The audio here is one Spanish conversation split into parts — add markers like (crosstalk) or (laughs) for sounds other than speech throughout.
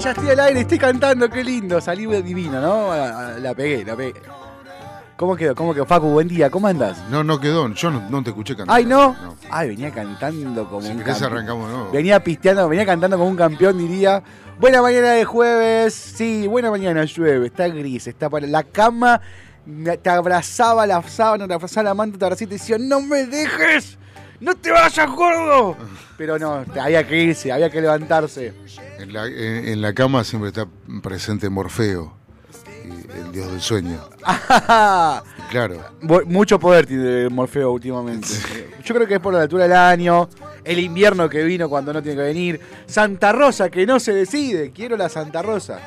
Ya estoy al aire, estoy cantando, qué lindo. Salí divino, ¿no? La pegué, la pegué. ¿Cómo quedó? ¿Cómo quedó? Facu, buen día, ¿cómo andas? No, no quedó. Yo no, no te escuché cantar. Ay, ¿no? Ay, venía cantando como Si un querés campeón. arrancamos, ¿no? Venía pisteando, venía cantando como un campeón, diría. Buena mañana de jueves. Sí, buena mañana, llueve. Está gris, está para la cama. Te abrazaba la sábana, te abrazaba la manta, te abrazaba y te decía, no me dejes. No te vayas, gordo. Pero no, había que irse, había que levantarse. En la, en- en la cama siempre está presente Morfeo, el dios del sueño. (laughs) Claro. Mucho poder tiene Morfeo últimamente. Yo creo que es por la altura del año, el invierno que vino cuando no tiene que venir, Santa Rosa que no se decide, quiero la Santa Rosa.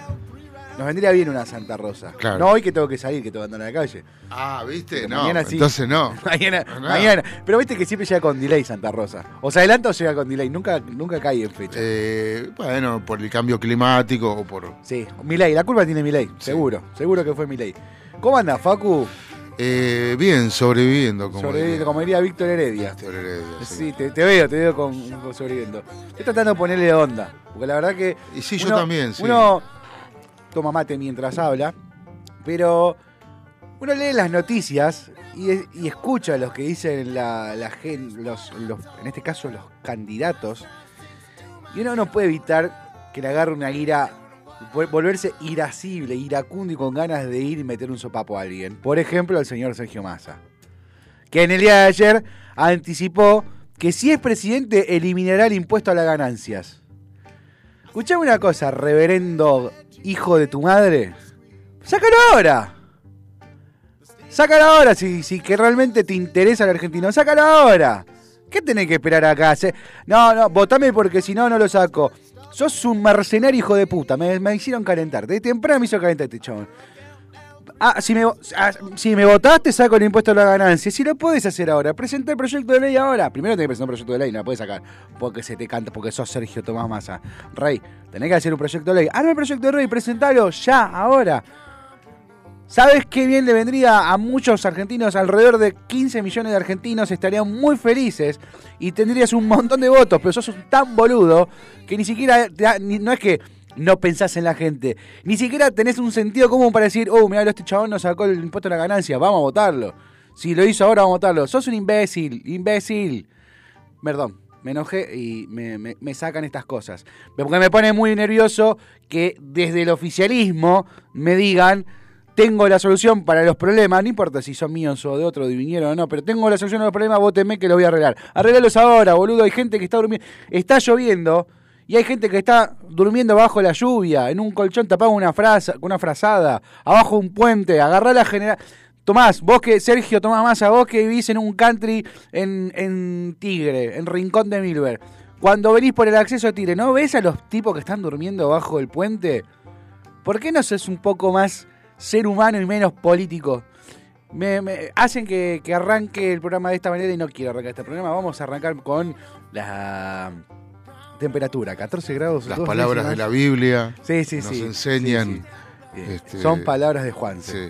Nos vendría bien una Santa Rosa. Claro. No hoy que tengo que salir, que tengo que andar a la calle. Ah, ¿viste? Pero No, mañana sí. entonces no. (laughs) mañana, No. mañana. Pero viste que siempre llega con delay Santa Rosa. O se adelanta o llega con delay, nunca, nunca cae en fecha. Eh, bueno, por el cambio climático o por... Sí, Milei, la culpa tiene Milei, seguro, seguro que fue Milei. ¿Cómo anda, Facu? Eh, bien, sobreviviendo. Como Sobreviviendo, diría como diría Víctor Heredia. Víctor Heredia, sí. Sí, te, te veo, te veo con, con sobreviviendo. Estoy tratando de ponerle onda. Porque la verdad que. Y sí, yo también, sí. Uno toma mate mientras habla, pero uno lee las noticias y, escucha los que dicen la, la los, en este caso los candidatos, y uno no puede evitar que le agarre una ira, vol- volverse irascible, iracundo y con ganas de ir y meter un sopapo a alguien. Por ejemplo, el señor Sergio Massa que en el día de ayer anticipó que si es presidente eliminará el impuesto a las ganancias. Escuchame una cosa, reverendo hijo de tu madre. Sácalo ahora. Sácalo ahora si, si que realmente te interesa el argentino. Sácalo ahora. ¿Qué tenés que esperar acá? No, no, votame porque si no, no lo saco. Sos un mercenario hijo de puta. Me, me hicieron calentar. De temprano me hizo calentar este chabón. Ah, si me, ah, si me votaste, saco el impuesto a la ganancia. Si lo puedes hacer ahora, presenta el proyecto de ley ahora. Primero tenés que presentar un proyecto de ley, no lo puedes sacar. Porque se te canta, porque sos Sergio Tomás Massa. Rey, tenés que hacer un proyecto de ley. Arma el proyecto de ley, presentalo ya, ahora. ¿Sabes qué bien le vendría a muchos argentinos? Alrededor de 15 millones de argentinos estarían muy felices y tendrías un montón de votos, pero sos tan boludo que ni siquiera, te no es que no pensás en la gente, ni siquiera tenés un sentido común para decir, oh, mira, este chabón nos sacó el impuesto a la ganancia, vamos a votarlo. Si lo hizo ahora, vamos a votarlo. Sos un imbécil, imbécil. Perdón, me enojé y me sacan estas cosas. Porque me pone muy nervioso que desde el oficialismo me digan tengo la solución para los problemas, no importa si son míos o de otro, de vinieron o no, pero tengo la solución a los problemas, vóteme que lo voy a arreglar. Arreglalos ahora, boludo, hay gente que está durmiendo, está lloviendo y hay gente que está durmiendo bajo la lluvia, en un colchón tapado una, frasa, con una frazada, abajo un puente, agarrá la general... Tomás, vos que, Sergio Tomás Massa, vos que vivís en un country en, en Tigre, en Rincón de Milver, cuando venís por el acceso a Tigre, ¿no ves a los tipos que están durmiendo bajo el puente? ¿Por qué no sos un poco más ser humano y menos político? Me, me- hacen que, que arranque el programa de esta manera y no quiero arrancar este programa. Vamos a arrancar con la temperatura, 14 grados. Las palabras de la Biblia Sí, sí, nos sí. enseñan. este, Son palabras de Juan. Sí.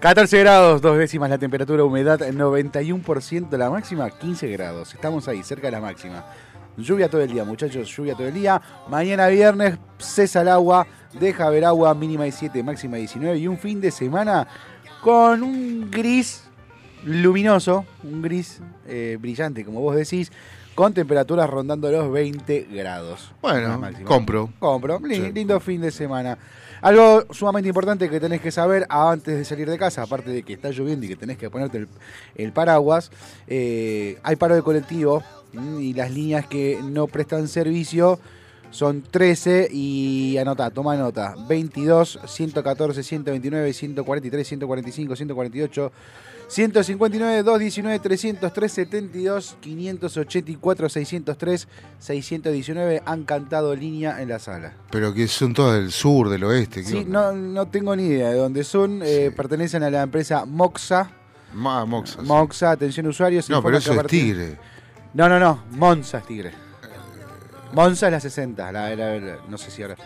14 (laughs) grados, dos décimas la temperatura, humedad 91%, la máxima 15 grados. Estamos ahí, cerca de la máxima. Lluvia todo el día, muchachos, lluvia todo el día. Mañana viernes cesa el agua, deja ver agua, mínima 17, máxima 19. Y un fin de semana con un gris luminoso, un gris eh, brillante, como vos decís, con temperaturas rondando los 20 grados. Bueno, compro. Compro. Sí. Lindo fin de semana. Algo sumamente importante que tenés que saber antes de salir de casa, aparte de que está lloviendo y que tenés que ponerte el, el paraguas, eh, hay paro de colectivo y las líneas que no prestan servicio son 13 y anota, toma nota, 22, 114, 129, 143, 145, 148, 159, 219, 303, 72, 584, 603, 619 han cantado línea en la sala. Pero que son todas del sur, del oeste. ¿qué Sí, no, no tengo ni idea de dónde son. eh, Sí. pertenecen a la empresa Moxa. Ma- Moxas. Moxa, atención usuarios. No, pero eso es tigre. No, no, no. Monza es Tigre. Monza es la 60. la- la- la- no sé si ahora.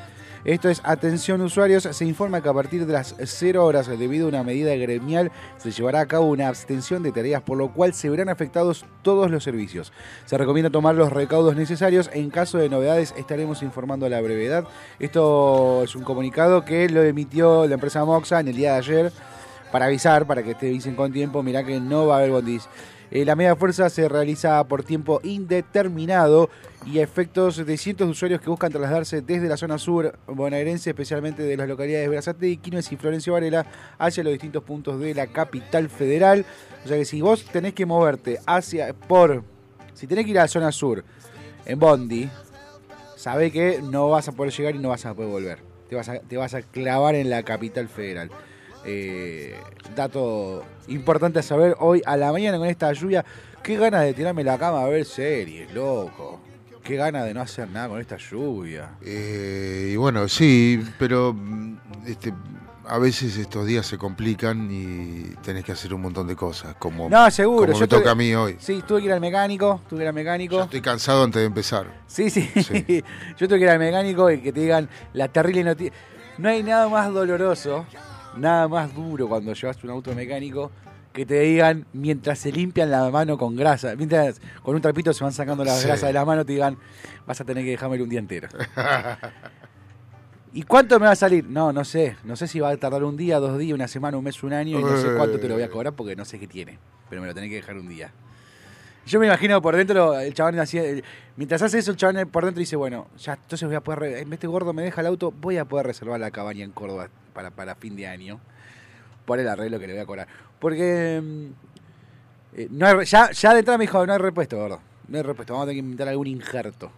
Esto es atención usuarios. Se informa que a partir de las 0 horas, debido a una medida gremial, se llevará a cabo una abstención de tareas, por lo cual se verán afectados todos los servicios. Se recomienda tomar los recaudos necesarios. En caso de novedades, estaremos informando a la brevedad. Esto es un comunicado que lo emitió la empresa Moxa en el día de ayer para avisar, para que te avisen con tiempo, mirá que no va a haber bondis. Eh, la media fuerza se realiza por tiempo indeterminado y a efectos de cientos de usuarios que buscan trasladarse desde la zona sur bonaerense, especialmente de las localidades de Brazate, Quilmes y Florencio Varela, hacia los distintos puntos de la capital federal. O sea que si vos tenés que moverte hacia, por, si tenés que ir a la zona sur en Bondi, sabe que no vas a poder llegar y no vas a poder volver. Te vas te vas a clavar en la capital federal. Eh, dato importante a saber hoy a la mañana con esta lluvia. Qué ganas de tirarme la cama a ver series, loco. Qué ganas de no hacer nada con esta lluvia. Eh, y bueno, sí, pero mm, este, a veces estos días se complican y tenés que hacer un montón de cosas, como, No, seguro. como yo me tuve- toca a mí hoy. Sí, tuve que ir al mecánico. Tuve que ir al Ya mecánico. estoy cansado antes de empezar. Sí, sí. Sí. (laughs) Yo tuve que ir al mecánico y que te digan la terrible noticia. No hay nada más doloroso, nada más duro cuando llevas un auto mecánico que te digan mientras se limpian la mano con grasa, mientras con un trapito se van sacando las Sí. grasas de la mano, te digan vas a tener que dejarme un día entero. (laughs) ¿Y cuánto me va a salir? No, no sé. No sé si va a tardar un día, dos días, una semana, un mes, un año y no sé cuánto te lo voy a cobrar porque no sé qué tiene. Pero me lo tenés que dejar un día. Yo me imagino por dentro, el chabón hacía. mientras hace eso, el chabón por dentro dice: Bueno, ya entonces voy a poder. En vez de gordo me deja el auto, voy a poder reservar la cabaña en Córdoba para, para fin de año. Por el arreglo que le voy a cobrar. Porque. mm, eh, no hay ya, ya de entrada me dijo: No hay repuesto, gordo. No hay repuesto. Vamos a tener que inventar algún injerto.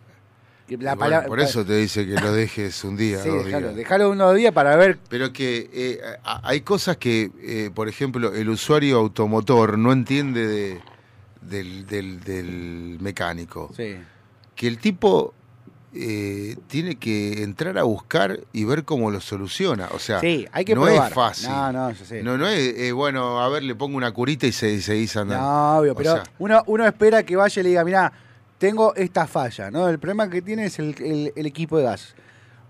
Que la Y bueno, palabra- por eso te dice que lo dejes un día, (laughs) Sí, dos déjalo, días. déjalo unos días para ver. Pero que eh, hay cosas que, eh, por ejemplo, el usuario automotor no entiende de, del, del- del mecánico. Sí. Que el tipo eh, tiene que entrar a buscar y ver cómo lo soluciona. O sea, Sí, hay que no probar. es fácil. No, no, yo sé. No, no es, eh, bueno, a ver, le pongo una curita y se seguís andando. No, obvio, O pero sea, uno, uno espera que vaya y le diga, mira, tengo esta falla, ¿no? El problema que tiene es el, el- el equipo de gas.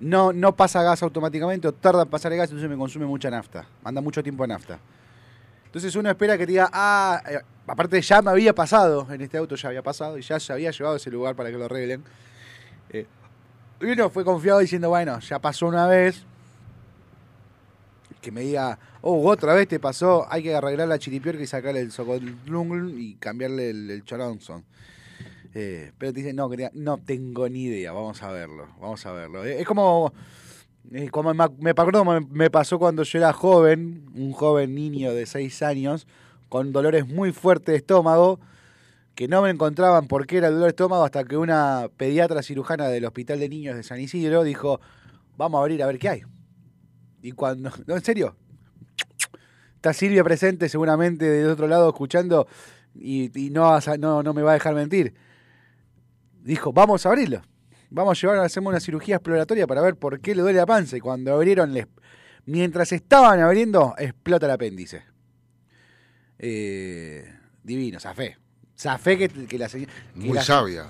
No, no pasa gas automáticamente o tarda en pasar el gas, entonces me consume mucha nafta. Manda mucho tiempo a nafta. Entonces uno espera que te diga, ah, eh, aparte ya me había pasado, en este auto ya había pasado y ya se había llevado a ese lugar para que lo arreglen. Eh, y uno fue confiado diciendo, bueno, ya pasó una vez. Que me diga, oh, otra vez te pasó, hay que arreglar la chiripiorca y sacarle el socolunglun y cambiarle el, el. Eh, pero te dice, no, no tengo ni idea, vamos a verlo, vamos a verlo. Eh, Es como Como me, acuerdo, me, me pasó cuando yo era joven, un joven niño de 6 años, con dolores muy fuertes de estómago, que no me encontraban por qué era el dolor de estómago hasta que una pediatra cirujana del Hospital de Niños de San Isidro dijo, vamos a abrir a ver qué hay. Y cuando, (laughs) no, en serio, está Silvia presente seguramente del otro lado escuchando y, y no, no, no me va a dejar mentir. Dijo, vamos a abrirlo. Vamos a llevar, hacemos una cirugía exploratoria para ver por qué le duele la panza. Y cuando abrieron, les- mientras estaban abriendo, explota el apéndice. Eh, divino, zafé. Zafé que, que la señora... Muy la- sabia.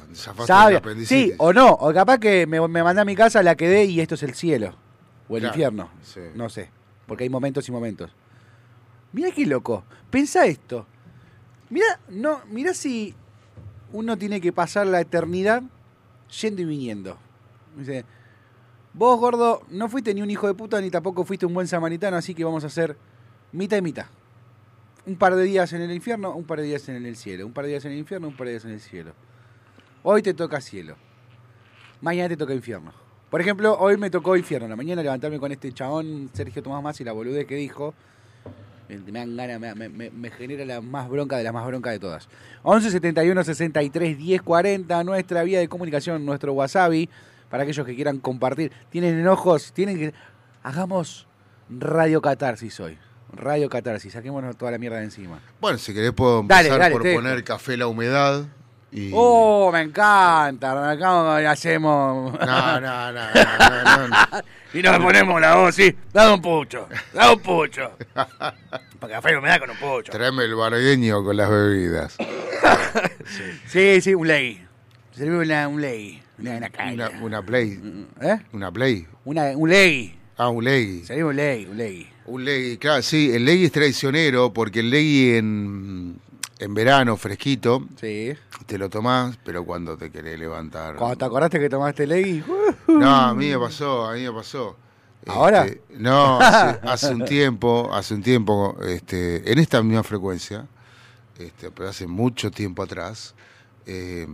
Sabia. Sí, o no, o capaz que me, me mandé a mi casa, la quedé y esto es el cielo. O el Claro, infierno. sí. No sé. Porque hay momentos y momentos. Mira qué loco. Pensá esto. Mira, no, mira si uno tiene que pasar la eternidad yendo y viniendo. Dice, vos, gordo, no fuiste ni un hijo de puta ni tampoco fuiste un buen samaritano, así que vamos a hacer mitad y mitad. Un par de días en el infierno, un par de días en el cielo. Un par de días en el infierno, un par de días en el cielo. Hoy te toca cielo. Mañana te toca infierno. Por ejemplo, hoy me tocó infierno. La mañana levantarme con este chabón, Sergio Tomás Más, y la boludez que dijo. Me dan ganas, me, me- me- genera la más bronca de las más broncas de todas. 11 71 63 10 40, nuestra vía de comunicación, nuestro wasabi, para aquellos que quieran compartir. Tienen enojos, tienen que. Hagamos radio catarsis hoy. Radio catarsis, saquémonos toda la mierda de encima. Bueno, si querés puedo empezar dale, por te poner café la humedad. Y... ¡Oh, me encanta! Y hacemos. No, no, no, no, no, no. (laughs) Y nos ponemos la voz, sí. Dame un pucho, dame un pucho. (laughs) Para café me da con un pucho. Tráeme el bargueño con las bebidas. (laughs) Sí, sí, un ley. Servime una, un ley. Una, una. Una, una play. ¿Eh? Una play. Una, un ley. Ah, un legui. Servime un ley, un ley. Un legui, claro, sí, el legui es traicionero porque el legui en, en verano, fresquito, Sí. te lo tomás, pero cuando te querés levantar. Cuando te acordaste que tomaste ley. No, a mí me pasó, a mí me pasó. ¿Ahora? Este, no, hace, hace un tiempo, hace un tiempo, este, en esta misma frecuencia, este, pero hace mucho tiempo atrás, eh,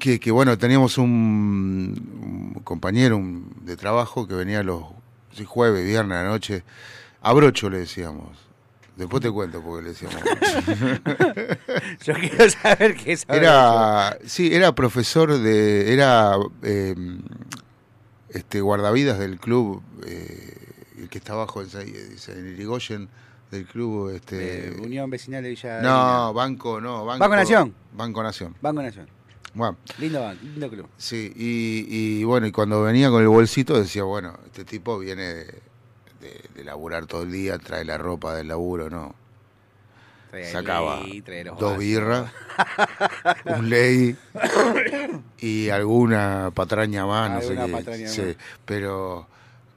que, que, bueno, teníamos un, un compañero un- de trabajo que venía los jueves, viernes a la noche, a brocho le decíamos. Después te cuento porque le decíamos. (laughs) Yo quiero saber qué es. Era, sí, era profesor de, era eh, este guardavidas del club, eh, el que está abajo en, Irigoyen, del club, este, Unión Vecinal de Villa. no, banco, no, banco, Banco Nación. Banco Nación. Banco Nación. Bueno, Lindo banco, lindo club. sí, y, y bueno, y cuando venía con el bolsito decía, bueno, este tipo viene de, de- de laburar todo el día, trae la ropa del laburo, no. Trae Sacaba ley, trae los dos birras, (laughs) un ley y alguna patraña más, no sé qué. sí, más. pero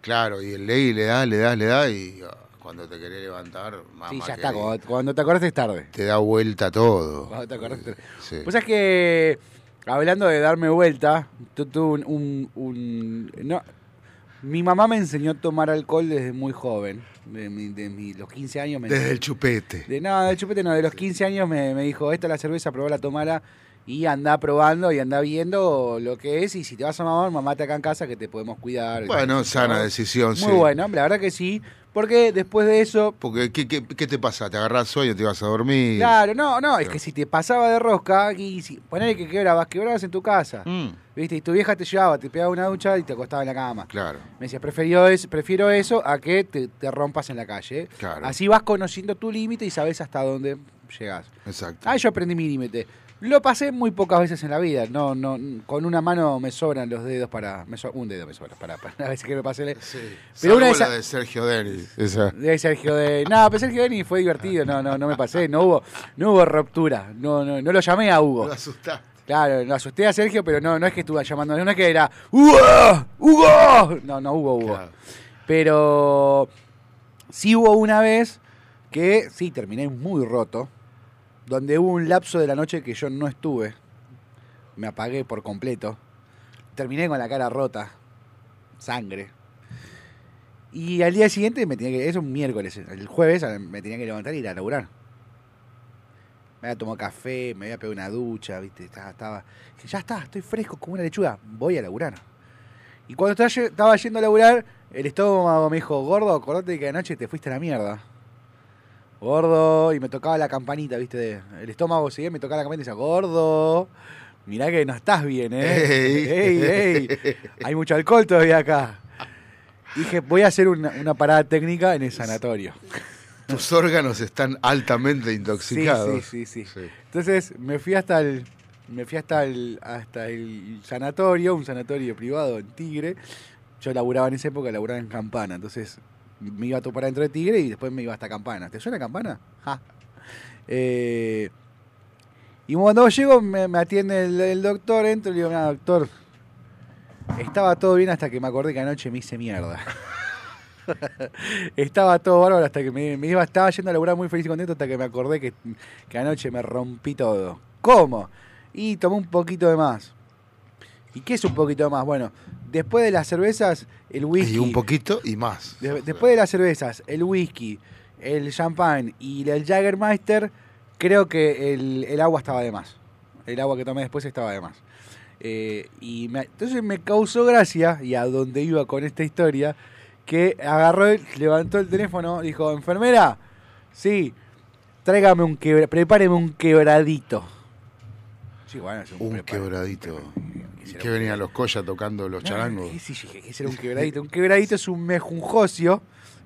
claro, y el ley le da, le da, le da y ah, cuando te querés levantar, mamá, Sí, ya está. Cuando, cuando te acordaste es tarde. te da vuelta todo. Cuando te acordaste. Sí. Pues es que, hablando de darme vuelta, tu- tuve un, un- un- no, mi mamá me enseñó a tomar alcohol desde muy joven. De, mi- de mi- los 15 años me Desde el chupete. de, no, de chupete no, de los 15 años me, me dijo, esta es la cerveza, probala, tomala y anda probando y anda viendo lo que es y si te vas a mamar, mamate acá en casa que te podemos cuidar. Bueno, sana Muy decisión, sí. bueno, la verdad que sí, porque después de eso, Porque, ¿qué, qué, qué te pasa? ¿Te agarrás sueño, te vas a dormir? claro, no, no, es que si te pasaba de rosca, y si, ponele que quebrabas, quebrabas en tu casa, Mm, viste, y tu vieja te llevaba, te pegaba una ducha y te acostaba en la cama. claro. Me decía, prefiero, es, prefiero eso a que te, te rompas en la calle. Claro. Así vas conociendo tu límite y sabes hasta dónde llegas. Exacto. Ah, yo aprendí mi límite. Lo pasé muy pocas veces en la vida. No, no, con una mano me sobran los dedos para. me so- un dedo me sobra para, para (laughs) las veces que me pasé. Sí. Pero una de esa- de Sergio Denis. Esa. De Sergio de. No, pero Sergio Denis fue divertido. No, no, no me pasé. No hubo, no hubo ruptura. No, no, no lo llamé a Hugo. Lo asustaste. Claro, lo asusté a Sergio, pero no, no es que estuve llamando, no es que era ¡Hugo! ¡Hugo! No, no hubo Hugo. Claro. Pero sí hubo una vez que sí terminé muy roto, donde hubo un lapso de la noche que yo no estuve. Me apagué por completo. Terminé con la cara rota, sangre. Y al día siguiente me tenía que, es un miércoles, el jueves me tenía que levantar y ir a laburar. Me había tomado café, me había pegado una ducha, ¿viste? Estaba. Dije, ya está, estoy fresco como una lechuga. Voy a laburar. Y cuando estaba yendo a laburar, el estómago me dijo, gordo, acordate que anoche te fuiste a la mierda. Gordo, y me tocaba la campanita, viste, el estómago seguía, me tocaba la campanita y decía, gordo, mirá que no estás bien, eh. Ey. Ey, ey, hay mucho alcohol todavía acá. Dije, voy a hacer una, una parada técnica en el sanatorio. Tus órganos están altamente Sí, intoxicados. sí, sí, sí. Sí. Entonces me fui hasta el me fui hasta el hasta el sanatorio, un sanatorio privado en Tigre. Yo laburaba en esa época, laburaba en Campana, entonces me iba a topar dentro de Tigre y después me iba hasta Campana. ¿Te suena Campana? Eh, y cuando llego me, atiende el, el doctor, entro y le digo, doctor, estaba todo bien hasta que me acordé que anoche me hice mierda. (laughs) Estaba todo bárbaro hasta que me, me iba, estaba yendo a laburar muy feliz y contento hasta que me acordé que, que anoche me rompí todo. ¿Cómo? Y tomé un poquito de más. ¿Y qué es un poquito de más? Bueno, después de las cervezas, el whisky. Y un poquito y más. de- después de las cervezas, el whisky, el champán y el Jagermeister, creo que el, el agua estaba de más. El agua que tomé después estaba de más. Eh, y me- entonces me causó gracia, y a dónde iba con esta historia, que agarró, levantó el teléfono, dijo, enfermera, sí, tráigame un quebra, prepáreme un quebradito. Sí, bueno, es Un prepara- quebradito. ¿Qué será Que venían los collas tocando los no, charangos. ¿qué sé yo? ¿Qué será un (laughs) quebradito? Un quebradito es un mejunjocio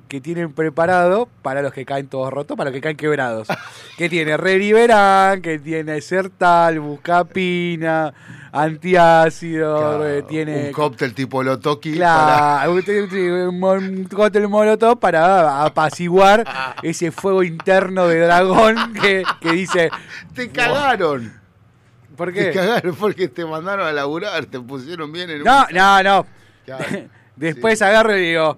que tienen preparado para los que caen todos rotos, para los que caen quebrados. (laughs) que tiene Reriverán, que tiene Sertal, Buscapina, antiácido, Claro, eh, tiene... Un cóctel tipo Lotoki. Claro, un, un, un cóctel molotov para apaciguar (laughs) ese fuego interno de dragón que, que dice... Te cagaron. ¿Por Te (laughs) qué? cagaron porque te mandaron a laburar. Te pusieron bien en un- No, no, no. Claro. (laughs) Después agarro y digo,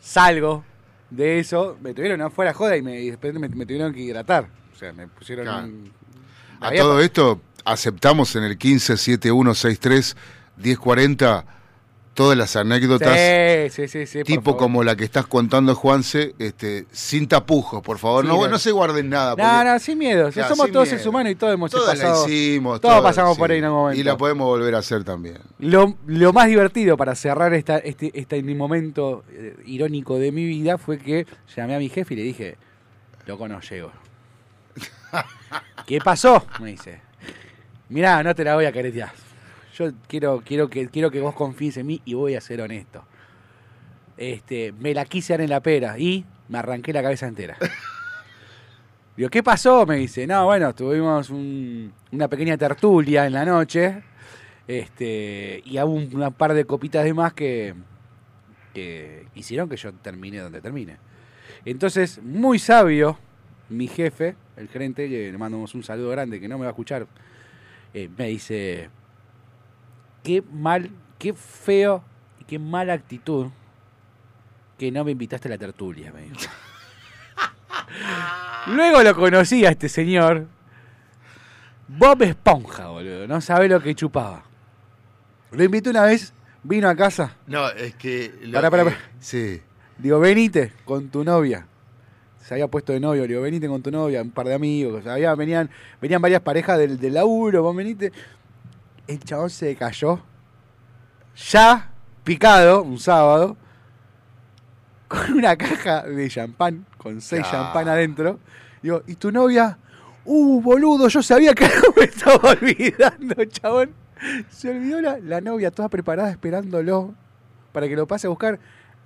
salgo de eso. Me tuvieron afuera joda y, me, y después me, me tuvieron que hidratar. O sea, me pusieron Claro. un- A todo esto, aceptamos en el 157163-1040 todas las anécdotas, Sí, sí, sí, sí. por tipo como la que estás contando, Juanse, este, sin tapujos, por favor. No, no. no se guarden nada. No, porque no, sin miedo. Claro, Somos sin todos seres humanos y todos hemos Todas la pasado. hicimos. todos pasamos por ahí en algún momento. Y la podemos volver a hacer también. Lo, lo más divertido para cerrar esta, este, este momento eh, irónico de mi vida fue que llamé a mi jefe y le dije, loco, no llego. (laughs) ¿Qué pasó? Me dice. Mirá, no te la voy a caretear. Yo quiero, quiero, que, quiero que vos confíes en mí y voy a ser honesto. Este, me la quise dar en la pera y me arranqué la cabeza entera. (laughs) Digo, ¿qué pasó? Me dice, no, bueno, tuvimos un- una pequeña tertulia en la noche. Este, y hubo un una par de copitas de más que, que hicieron que yo termine donde termine. Entonces, muy sabio, mi jefe, el gerente, que le mandamos un saludo grande que no me va a escuchar, eh, me dice, qué mal, qué feo y qué mala actitud que no me invitaste a la tertulia, me dijo. (laughs) Luego lo conocí a este señor, Bob Esponja, boludo, no sabe lo que chupaba. Lo invité una vez, vino a casa, No, es que. lo Pará, pará, que- pará. Sí. Digo, venite con tu novia. Se había puesto de novio, digo, venite con tu novia, un par de amigos. Había, venían, venían varias parejas del, del laburo, vos venite. El chabón se cayó. Ya picado, un sábado, con una caja de champán, con seis Ah. champán adentro. Digo, ¿y tu novia? Uh, boludo, yo sabía que (laughs) algo me estaba olvidando, chabón. Se olvidó la, la novia toda preparada esperándolo para que lo pase a buscar.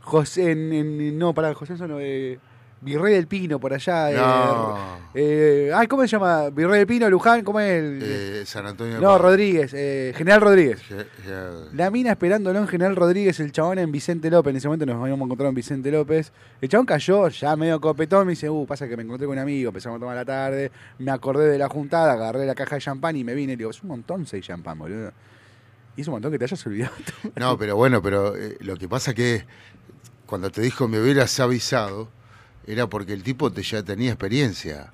José, en, en- no, para José Sono, eh, Virrey del Pino, por allá. eh, No. eh, ay, ¿cómo se llama? Virrey del Pino, Luján, ¿cómo es el...? Eh, San Antonio. no. Rodríguez, eh, General Rodríguez. La mina esperándolo en General Rodríguez, el chabón en Vicente López. En ese momento nos habíamos encontrado en Vicente López. El chabón cayó ya medio copetón. Me dice, uh, pasa que me encontré con un amigo, empezamos a tomar la tarde. Me acordé de la juntada, agarré la caja de champán y me vine. Le digo, es un montón seis champán, boludo. Y es un montón que te hayas olvidado. No, pero bueno, pero eh, lo que pasa que cuando te dijo me hubieras avisado, era porque el tipo te, ya tenía experiencia.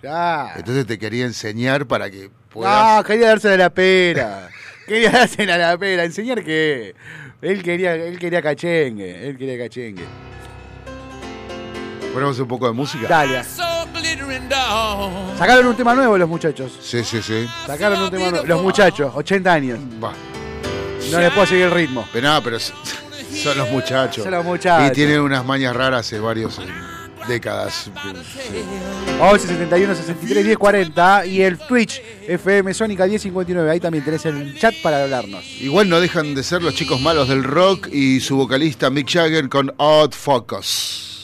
Entonces te quería enseñar para que puedas. Ah, quería darse de la pera. (laughs) quería darse de la pera. Enseñar que. Él quería, él quería cachengue. Él quería cachengue. Ponemos un poco de música. Dale. Sacaron un tema nuevo los muchachos. Sí, sí, sí. Sacaron un tema nuevo. Los muchachos, 80 años. Va. No les puedo seguir el ritmo. Pero nada, pero (laughs) son los muchachos. Son los muchachos. Y tienen unas mañas raras hace varios. En décadas. Sí. 63, 10, Y el Twitch FM Sónica 1059. Ahí también tenés el chat para hablarnos. Igual no dejan de ser los chicos malos del rock y su vocalista Mick Jagger con Odd Focus.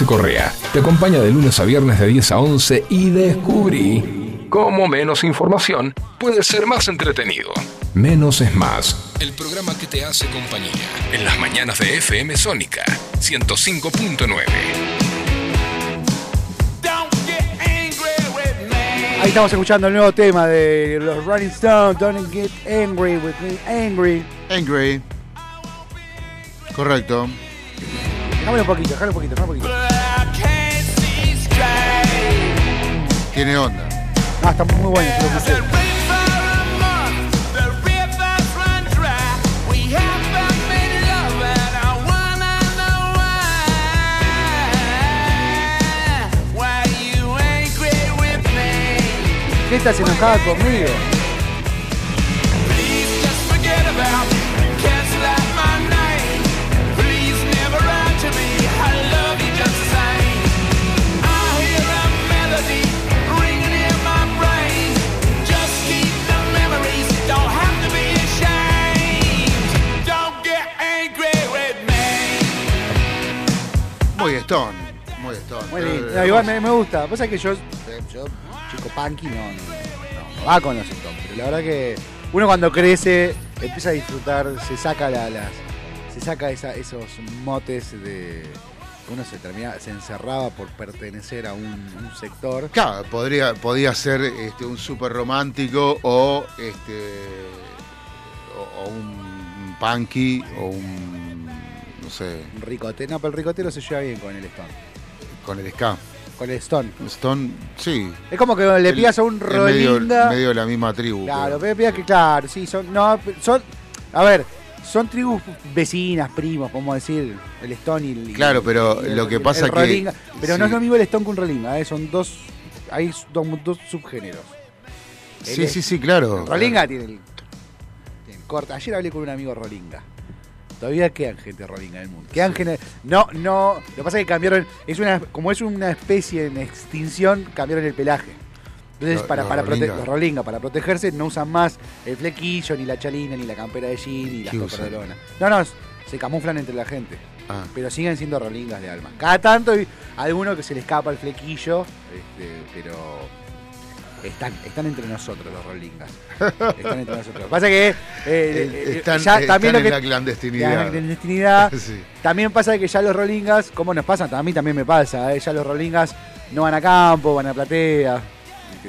Correa te acompaña de lunes a viernes de 10 a 11 y descubrí cómo menos información puede ser más entretenido. Menos es más. El programa que te hace compañía en las mañanas de FM Sónica 105.9. Ahí estamos escuchando el nuevo tema de los Rolling Stones, Don't Get Angry With Me, Angry. Angry. Correcto. Déjame un poquito, déjame un poquito, déjame un poquito. Tiene onda. Ah, está muy bueno. Yo lo ¿Qué estás enojada conmigo? Muy lindo. eh, No, igual me, me gusta. Pasa que yo, eh, yo, chico punky, no, no, no, va con los Stones. Pero la verdad que uno cuando crece empieza a disfrutar, se saca la- las, se saca esa- esos motes de uno se termina, se encerraba por pertenecer a un, un sector. Claro, podría, podía ser este, un súper romántico o este o, o un punky o un no sé, Un ricote, no, pero el ricotero se lleva bien con el Stone. Con el ska. Con el Stone. Stone, sí. Es como que le El- pidas a un es medio, medio de la misma tribu. Claro, pero- pidas que, claro, sí, son. No, son. A ver, son tribus vecinas, primos, podemos decir, el Stone y el. Claro, pero y el- lo que el pasa que- Rolinga. Pero no es lo mismo el Stone que un Rolinga, ¿eh? son dos. Hay dos, dos subgéneros. Sí, el- sí, sí, claro. El Rolinga tiene el. tiene el corte. Ayer hablé con un amigo Rolinga. Todavía quedan gente Rolinga en el mundo. Quedan gente- No, no. Lo que pasa es que cambiaron. Es una, como es una especie en extinción, cambiaron el pelaje. Entonces, para, los para, Rolinga. los Rolinga, para protegerse, no usan más el flequillo, ni la chalina, ni la campera de jean, ni las ¿Qué topas de lona. No, no, se camuflan entre la gente. Ah, Pero siguen siendo rolingas de alma. Cada tanto hay alguno que se le escapa el flequillo, este, pero están, están entre nosotros los rolingas. (laughs) Están entre nosotros. Pasa que eh, eh, están ya están también lo en que la la clandestinidad. clandestinidad. (laughs) Sí. También pasa que ya los rolingas, como nos pasa, a mí también me pasa, eh, ya los rolingas no van a campo, van a platea,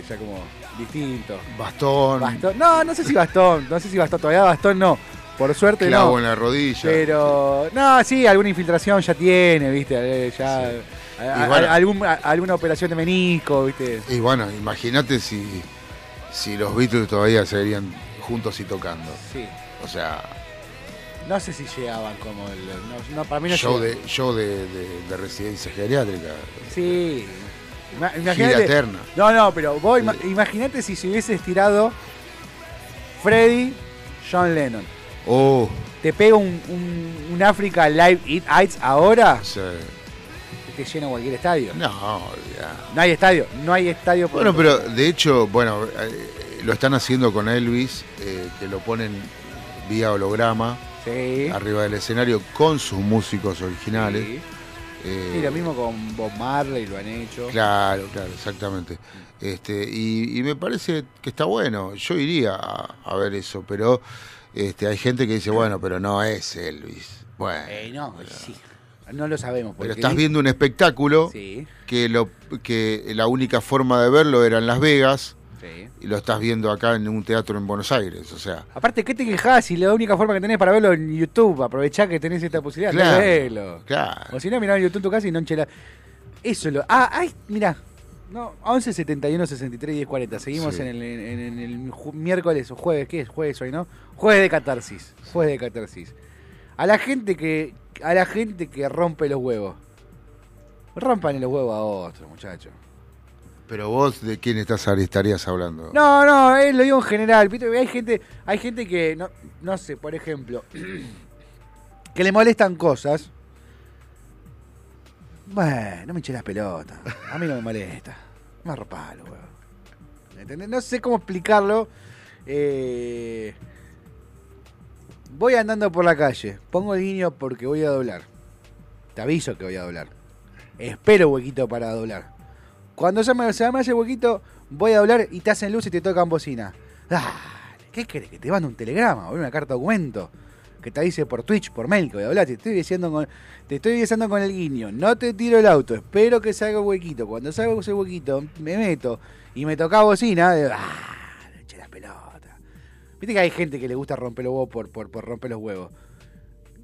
ya como distinto. Bastón, Bastón, no, no sé si bastón, no sé si bastón, todavía bastón no. Por suerte clavo no. en la rodilla. Pero, no, sí, alguna infiltración ya tiene, ¿viste? Eh, Ya, Sí. A- bueno. a- algún- a- alguna operación de menisco, ¿viste? Y bueno, imagínate si, si los Beatles todavía seguirían juntos y tocando. Sí. O sea, No sé si llegaban como el. No, no, para mí no show, de, show de, de- de residencia geriátrica. Sí. Imagínate. eterna. No, no, pero vos ima- imagínate si se hubiese estirado Freddy, John Lennon. Oh, Te pega un, un, un Africa Live Eat Heights ahora, sea, te llena cualquier estadio. no, ya. No hay estadio, no hay estadio. por- Bueno, pero de hecho, bueno, eh, lo están haciendo con Elvis, eh, que lo ponen vía holograma Sí. arriba del escenario con sus músicos originales. Sí. Eh, Y lo mismo con Bob Marley, lo han hecho. Claro, claro, exactamente. Este, y, y me parece que está bueno. Yo iría a, a ver eso, pero este, hay gente que dice, bueno, pero no es Elvis. Bueno, Eh, no, sí. No lo sabemos. pero estás viendo un espectáculo Sí, que, lo, que la única forma de verlo era en Las Vegas sí. y lo estás viendo acá en un teatro en Buenos Aires. O sea, Aparte, ¿qué te quejás si la única forma que tenés para verlo en YouTube? Aprovechá que tenés esta posibilidad Claro. verlo. claro. O si no, mirá en YouTube tu casa y no enchela. Eso es lo. Ah, ay, mirá. No, 11 71 63 10 40. Seguimos Sí. en el, en, en el miércoles o jueves. ¿Qué es? Jueves hoy, ¿no? Jueves de catarsis. Jueves de catarsis. A la gente que. A la gente que rompe los huevos. Rompan los huevos a otro, muchacho. Pero vos, ¿de quién estás, estarías hablando? No, no, eh, lo digo en general. Hay gente, hay gente que, no, no sé, por ejemplo, (clears throat) que le molestan cosas. Bueno, no me eché las pelotas. A mí no me molesta. Me arropalo, weón. ¿Entendés? No sé cómo explicarlo. Eh, voy andando por la calle. Pongo el guiño porque voy a doblar. Te aviso que voy a doblar. Espero huequito para doblar. Cuando se me, se me hace huequito, voy a doblar y te hacen luz y te tocan bocina. Dale, ¿qué querés? Que te mando un telegrama o una carta documento. Que te dice por Twitch, por mail, que voy a hablar. Te estoy diciendo con, te estoy diciendo con el guiño. No te tiro el auto. Espero que salga huequito. Cuando salga ese huequito, me meto y me toca bocina. de- ¡Ah! Viste que hay gente que le gusta romper los huevos por, por, por romper los huevos.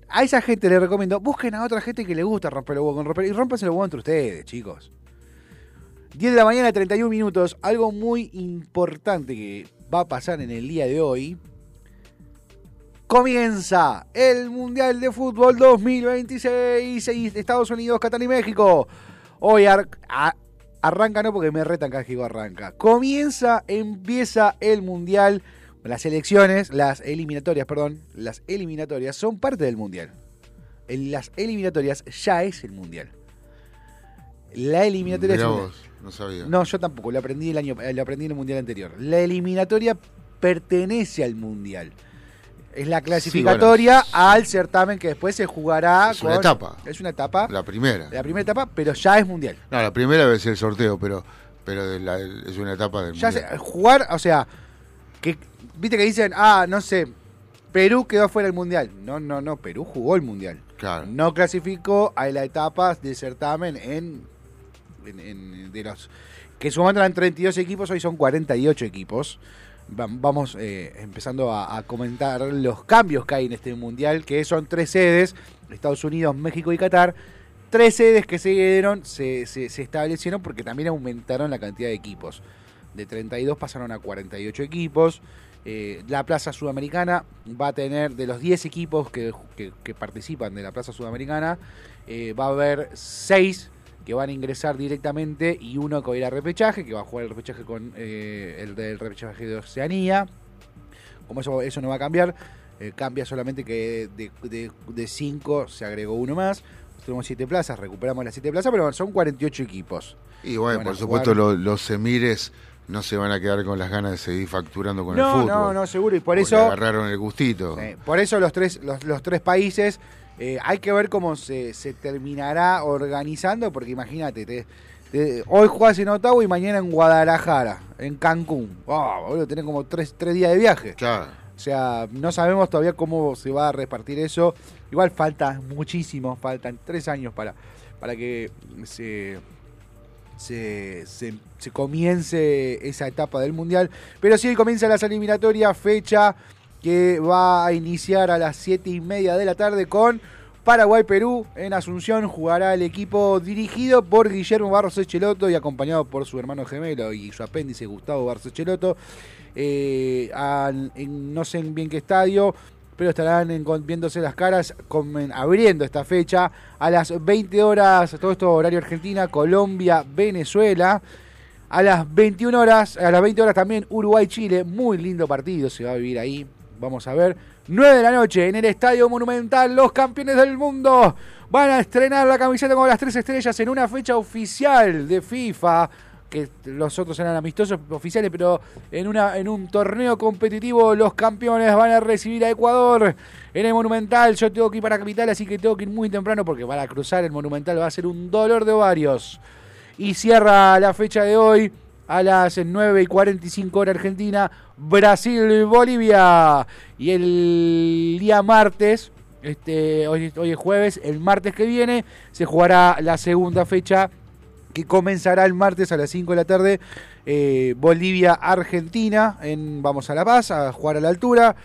A esa gente le recomiendo, busquen a otra gente que le gusta romper los huevos con romper y rompanse los huevos entre ustedes, chicos. 10 de la mañana, 31 minutos. Algo muy importante que va a pasar en el día de hoy. Comienza el Mundial de Fútbol 2026. y Estados Unidos, Qatar y México. Hoy Arranca no porque me retan que arranca. Comienza, empieza el mundial. Las elecciones, las eliminatorias, perdón, las eliminatorias son parte del mundial. En las eliminatorias ya es el mundial. La eliminatoria Mirá es vos, no sabía. No, yo tampoco, lo aprendí el año eh, lo aprendí en el mundial anterior. La eliminatoria pertenece al mundial. Es la clasificatoria Sí, al certamen que después se jugará Es una con- etapa. Es una etapa. La primera. La primera etapa, pero ya es mundial. No, la primera debe ser el sorteo, pero, pero de la- es una etapa del Ya se- mundial. jugar, o sea, que viste que dicen, ah, no sé, Perú quedó fuera del mundial. No, no, no, Perú jugó el mundial. Claro. No clasificó a la etapa de certamen en, en- en- de los que en su momento eran 32 equipos, hoy son 48 equipos. Va- Vamos eh, empezando a, a comentar los cambios que hay en este mundial, que son tres sedes, Estados Unidos, México y Qatar. Tres sedes que se dieron, se, se- se establecieron porque también aumentaron la cantidad de equipos. De 32 pasaron a 48 equipos. Eh, la Plaza Sudamericana va a tener, de los 10 equipos que, que- que participan de la Plaza Sudamericana, eh, va a haber 6 que van a ingresar directamente y uno que va a ir a repechaje, que va a jugar el repechaje con eh, el del repechaje de Oceanía. Como eso, eso no va a cambiar, cambia solamente que de 5 se agregó uno más. Tenemos 7 plazas, recuperamos las 7 plazas, pero son 48 equipos. Y bueno, por supuesto, jugar. lo- los emires no se van a quedar con las ganas de seguir facturando con el No, fútbol. no, no, seguro, y por eso... agarraron el gustito. Por eso los tres, los, los tres países, eh, hay que ver cómo se, se terminará organizando, porque imagínate, te- te- hoy jugás en Ottawa y mañana en Guadalajara, en Cancún. Oh, boludo, tenés como tres, tres días de viaje. Claro. O sea, no sabemos todavía cómo se va a repartir eso. Igual falta muchísimo, faltan tres años para, para que se, se, comience esa etapa del Mundial. Pero sí comienza las eliminatorias, fecha que va a iniciar a las siete y media de la tarde con Paraguay-Perú. En Asunción jugará el equipo dirigido por Guillermo Barros Echeloto y acompañado por su hermano gemelo y su apéndice Gustavo Barros Echeloto. Eh, en no sé en bien qué estadio, pero estarán viéndose las caras abriendo esta fecha a las 20 horas, todo esto horario Argentina, Colombia, Venezuela. A las 21 horas, a las 20 horas también Uruguay-Chile, muy lindo partido, se va a vivir ahí. Vamos a ver. 9 de la noche en el Estadio Monumental, los campeones del mundo van a estrenar la camiseta con las tres estrellas en una fecha oficial de FIFA que los otros eran amistosos oficiales, pero en, una, en un torneo competitivo los campeones van a recibir a Ecuador en el Monumental. Yo tengo que ir para Capital, así que tengo que ir muy temprano porque para cruzar el Monumental va a ser un dolor de ovarios. Y cierra la fecha de hoy a las 9 y 45 hora Argentina, Brasil-Bolivia. Y el día martes, este, hoy, hoy es jueves, el martes que viene se jugará la segunda fecha que comenzará el martes a las 5 de la tarde. eh, Bolivia-Argentina, en Vamos a La Paz, a jugar a la altura.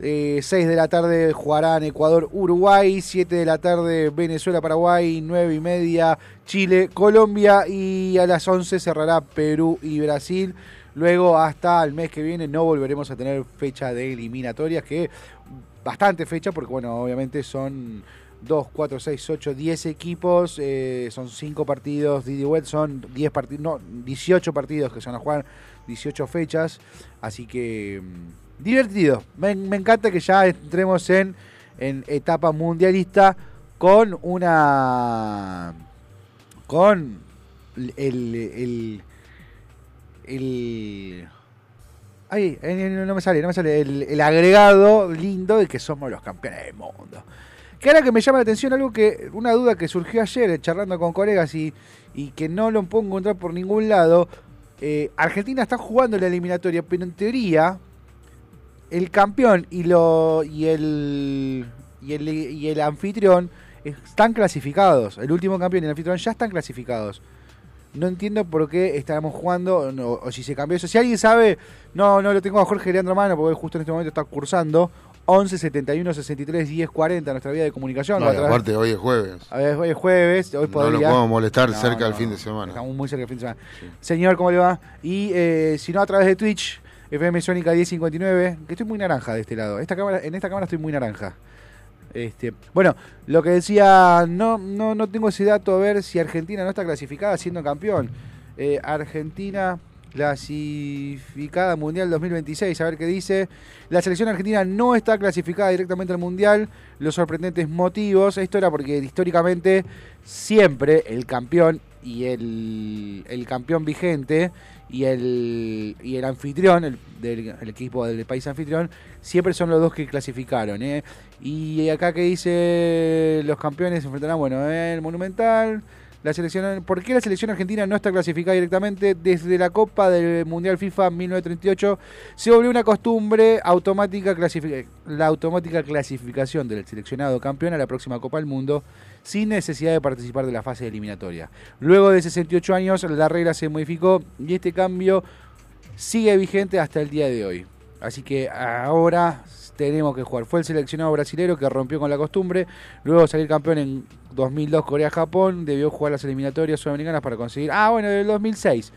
Eh, 6 de la tarde jugarán Ecuador-Uruguay, 7 de la tarde Venezuela-Paraguay, 9 y media Chile-Colombia y a las 11 cerrará Perú y Brasil. Luego hasta el mes que viene no volveremos a tener fecha de eliminatorias, que bastante fecha porque bueno, obviamente son 2, 4, 6, 8, 10 equipos, eh, son 5 partidos, Didi Wet son 10 partidos, no, 18 partidos que se van a jugar, 18 fechas, así que mm, divertido. Me, me encanta que ya entremos en, en etapa mundialista con una con el el, el Ay, eh, no me sale, no me sale. El, el agregado lindo de que somos los campeones del mundo. Que ahora que me llama la atención algo que, una duda que surgió ayer eh, charlando con colegas y, y que no lo puedo encontrar por ningún lado. eh, Argentina está jugando la eliminatoria, pero en teoría el campeón y lo y el y el, y el anfitrión están clasificados. El último campeón y el anfitrión ya están clasificados. No entiendo por qué estábamos jugando, o si se cambió eso. Si alguien sabe, no, no lo tengo a Jorge Leandro Mano, porque justo en este momento está cursando. 11 71 63 10 40, nuestra vía de comunicación. No, aparte, hoy es jueves. a ver, hoy es jueves, hoy No podría... lo podemos molestar No, cerca del no, fin de semana. Estamos muy cerca del fin de semana. Señor, ¿cómo le va? Y eh, si no, a través de Twitch, FM Sónica 1059, que estoy muy naranja de este lado. Esta cámara, en esta cámara estoy muy naranja. Este, bueno, lo que decía, no, no, no tengo ese dato a ver si Argentina no está clasificada siendo campeón. Eh, Argentina clasificada al Mundial 2026. A ver qué dice. La selección argentina no está clasificada directamente al Mundial. Los sorprendentes motivos. Esto era porque históricamente siempre el campeón y el, el campeón vigente y el, y el anfitrión, el, del el equipo del país anfitrión, siempre son los dos que clasificaron. ¿eh? Y acá que dice los campeones se enfrentarán, bueno, el Monumental, la selección, ¿Por qué la selección argentina no está clasificada directamente? Desde la Copa del Mundial FIFA 1938 se volvió una costumbre automática la automática clasificación del seleccionado campeón a la próxima Copa del Mundo sin necesidad de participar de la fase eliminatoria. Luego de 68 años la regla se modificó y este cambio sigue vigente hasta el día de hoy. Así que ahora tenemos que jugar. Fue el seleccionado brasilero que rompió con la costumbre. Luego de salir campeón en 2002 Corea-Japón, debió jugar las eliminatorias sudamericanas para conseguir... Ah, bueno, del 2006.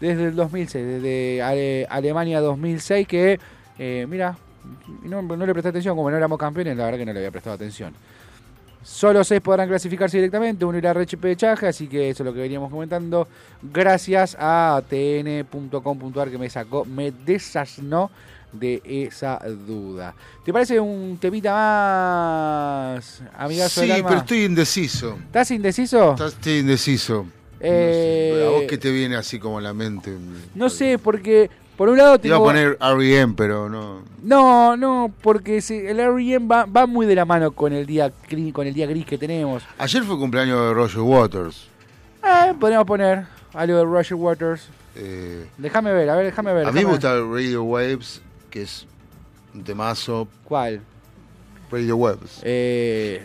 Desde el 2006, desde Ale- Alemania 2006 que... eh, mira, no, no le presté atención, como no éramos campeones, la verdad que no le había prestado atención. Solo seis podrán clasificarse directamente, uno irá a repechaje, así que eso es lo que veníamos comentando. Gracias a tn.com.ar que me sacó, me desasnó de esa duda. ¿Te parece un temita más amigazo Sí, del alma? pero estoy indeciso. ¿Estás indeciso? Estoy indeciso. Eh, No sé, ¿A vos qué te viene así como a la mente? No sé, porque por un lado Te iba a tengo... poner R.E.M., pero no. No, no, porque el R.E.M. va, va muy de la mano con el día gris, con el día gris que tenemos. Ayer fue cumpleaños de Roger Waters. Eh, podríamos poner algo de Roger Waters. Eh, Déjame ver, a ver, déjame ver. a mí me déjame- gusta Radio Waves, que es un temazo. ¿Cuál? Radio Waves. Eh.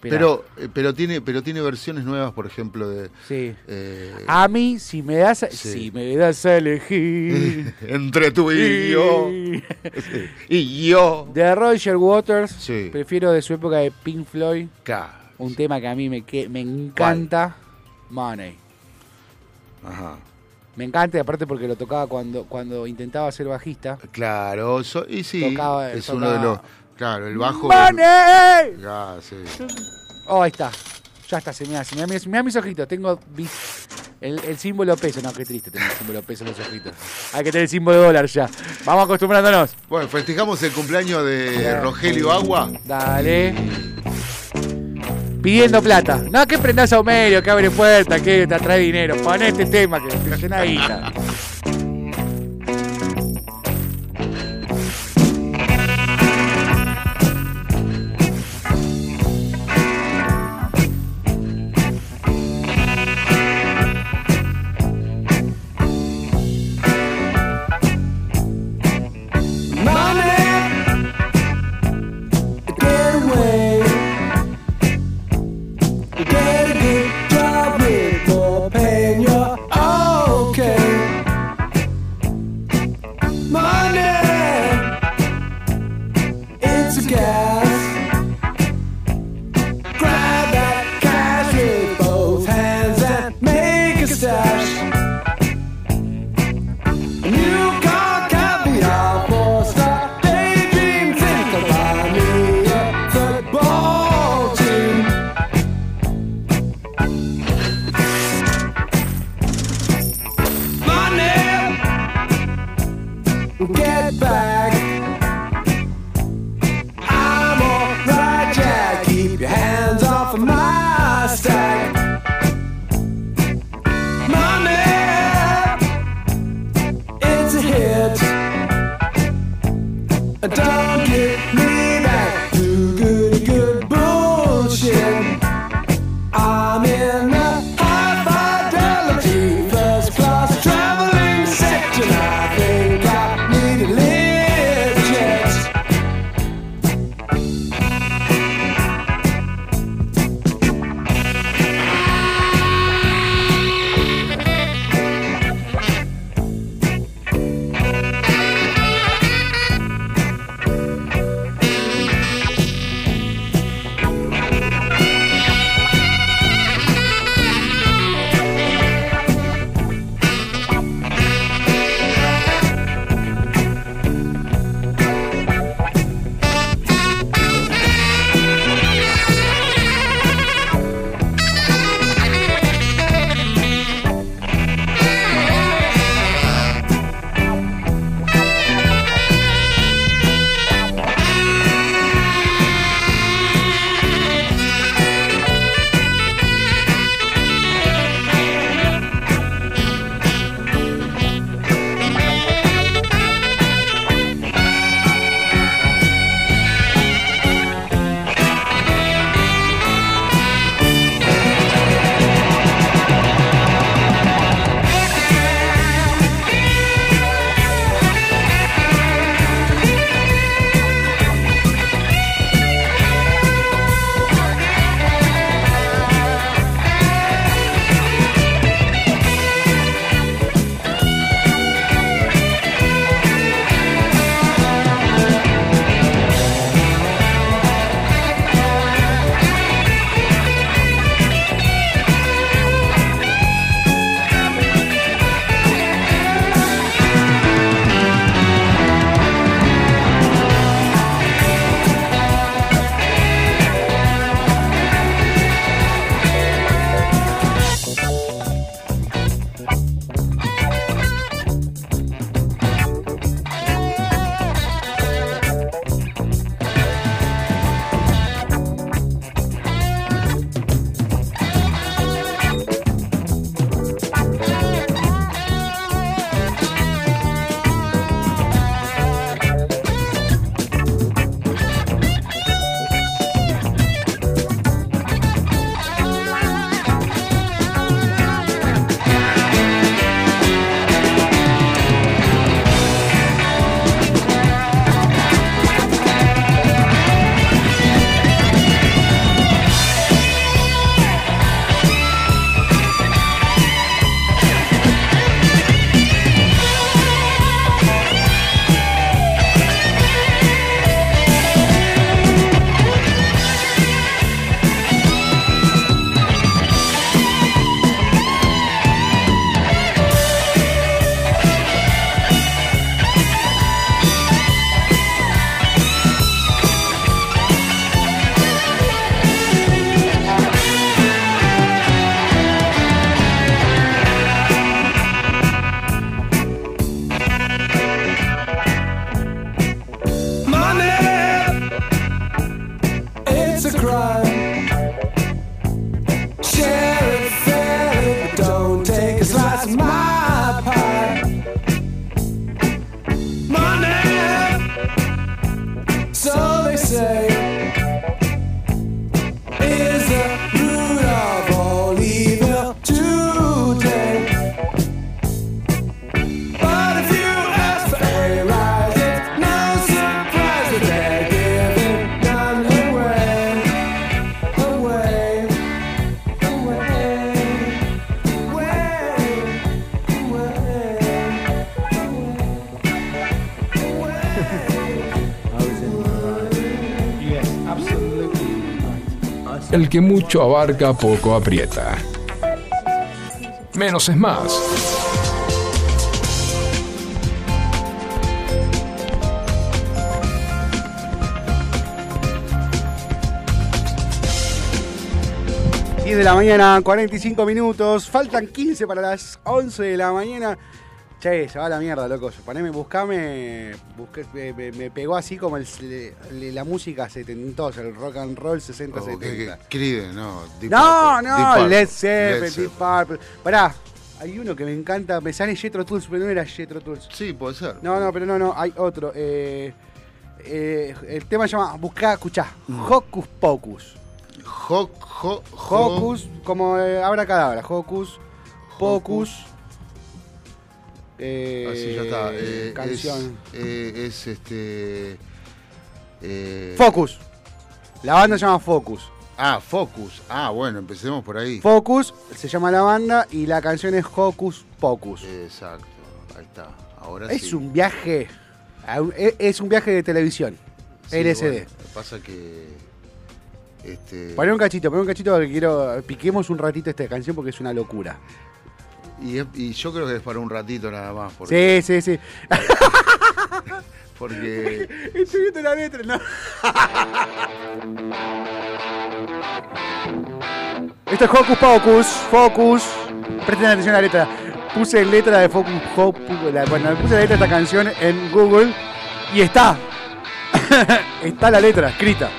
Pero, eh, pero tiene, pero tiene versiones nuevas, por ejemplo, de. Sí. eh, A mí, si me das, a- Sí. si me das a elegir. (laughs) entre tú y yo. y yo. De Roger Waters, Sí. prefiero de su época de Pink Floyd, un tema que a mí me, que, me encanta, Money. Ajá. Me encanta, y aparte porque lo tocaba cuando, cuando intentaba ser bajista. Claro, so- y sí, Tocaba- es tocaba- uno de los. Claro, el bajo. ¡Money! Ah, sí. Oh, ahí está. Ya está, se me hace. Mira, mis, mis ojitos. Tengo el, el símbolo peso. No, qué triste tener el símbolo peso en los ojitos. Hay que tener el símbolo dólar ya. Vamos acostumbrándonos. Bueno, festejamos el cumpleaños de. Rogelio Agua. Dale. Pidiendo plata. No, que prendas a Homerio, que abre puerta, que te trae dinero. Pon este tema que te llena guita. Que mucho abarca, poco aprieta. Menos es más. ...10 de la mañana, 45 minutos. Faltan 15 para las 11 de la mañana. Che, se va a la mierda, loco. Poneme, buscame. busqué- me, pegó así como el- la música setentosa, el rock and roll 60-70. O que- que- Creedence, no. Deep No, Purple, no, Led Zeppelin, Deep Purple. Pará, hay uno que me encanta, me sale Jetro Tools, pero no era Jetro Tools. Sí, puede ser. No, no, pero no, no, hay otro. Eh, eh, el tema se llama, buscá, escuchá, Mm. Hocus Pocus. Ho, ho, ho- Hocus, como eh, abra cadabra, Hocus Pocus. Eh, Así ya está. eh, canción. Es, eh, es este. eh, Focus. La banda se llama Focus. Ah, Focus. Ah, bueno, empecemos por ahí. Focus se llama la banda y la canción es Hocus Pocus. Exacto, ahí está. Ahora Es sí. un viaje. e- Es un viaje de televisión. Sí, LSD. bueno, lo que pasa que. Este, Poné un cachito, poné un cachito porque quiero. Piquemos un ratito esta canción porque es una locura. Y, es- y yo creo que es para un ratito nada más. Porque, Sí, sí, sí. (laughs) porque (laughs) Estoy viendo la letra, no. Esto es Hocus Pocus, Focus. Presten atención a la letra. Puse letra de Focus Pocus. la- Bueno, puse la letra de esta canción en Google y está. (laughs) está la letra escrita.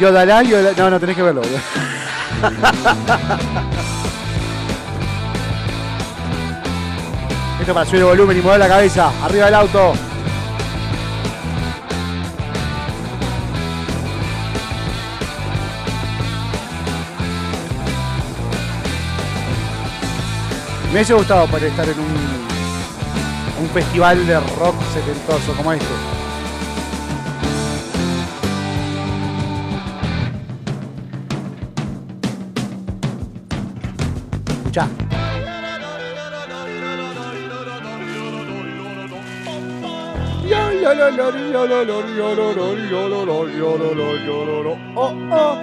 Yodalá, Yodalá. No, no, tenés que verlo. Esto para subir el volumen y mover la cabeza. Arriba del auto. Me hubiese gustado poder estar en un, un festival de rock setentoso como este. Escuchá. Oh, oh,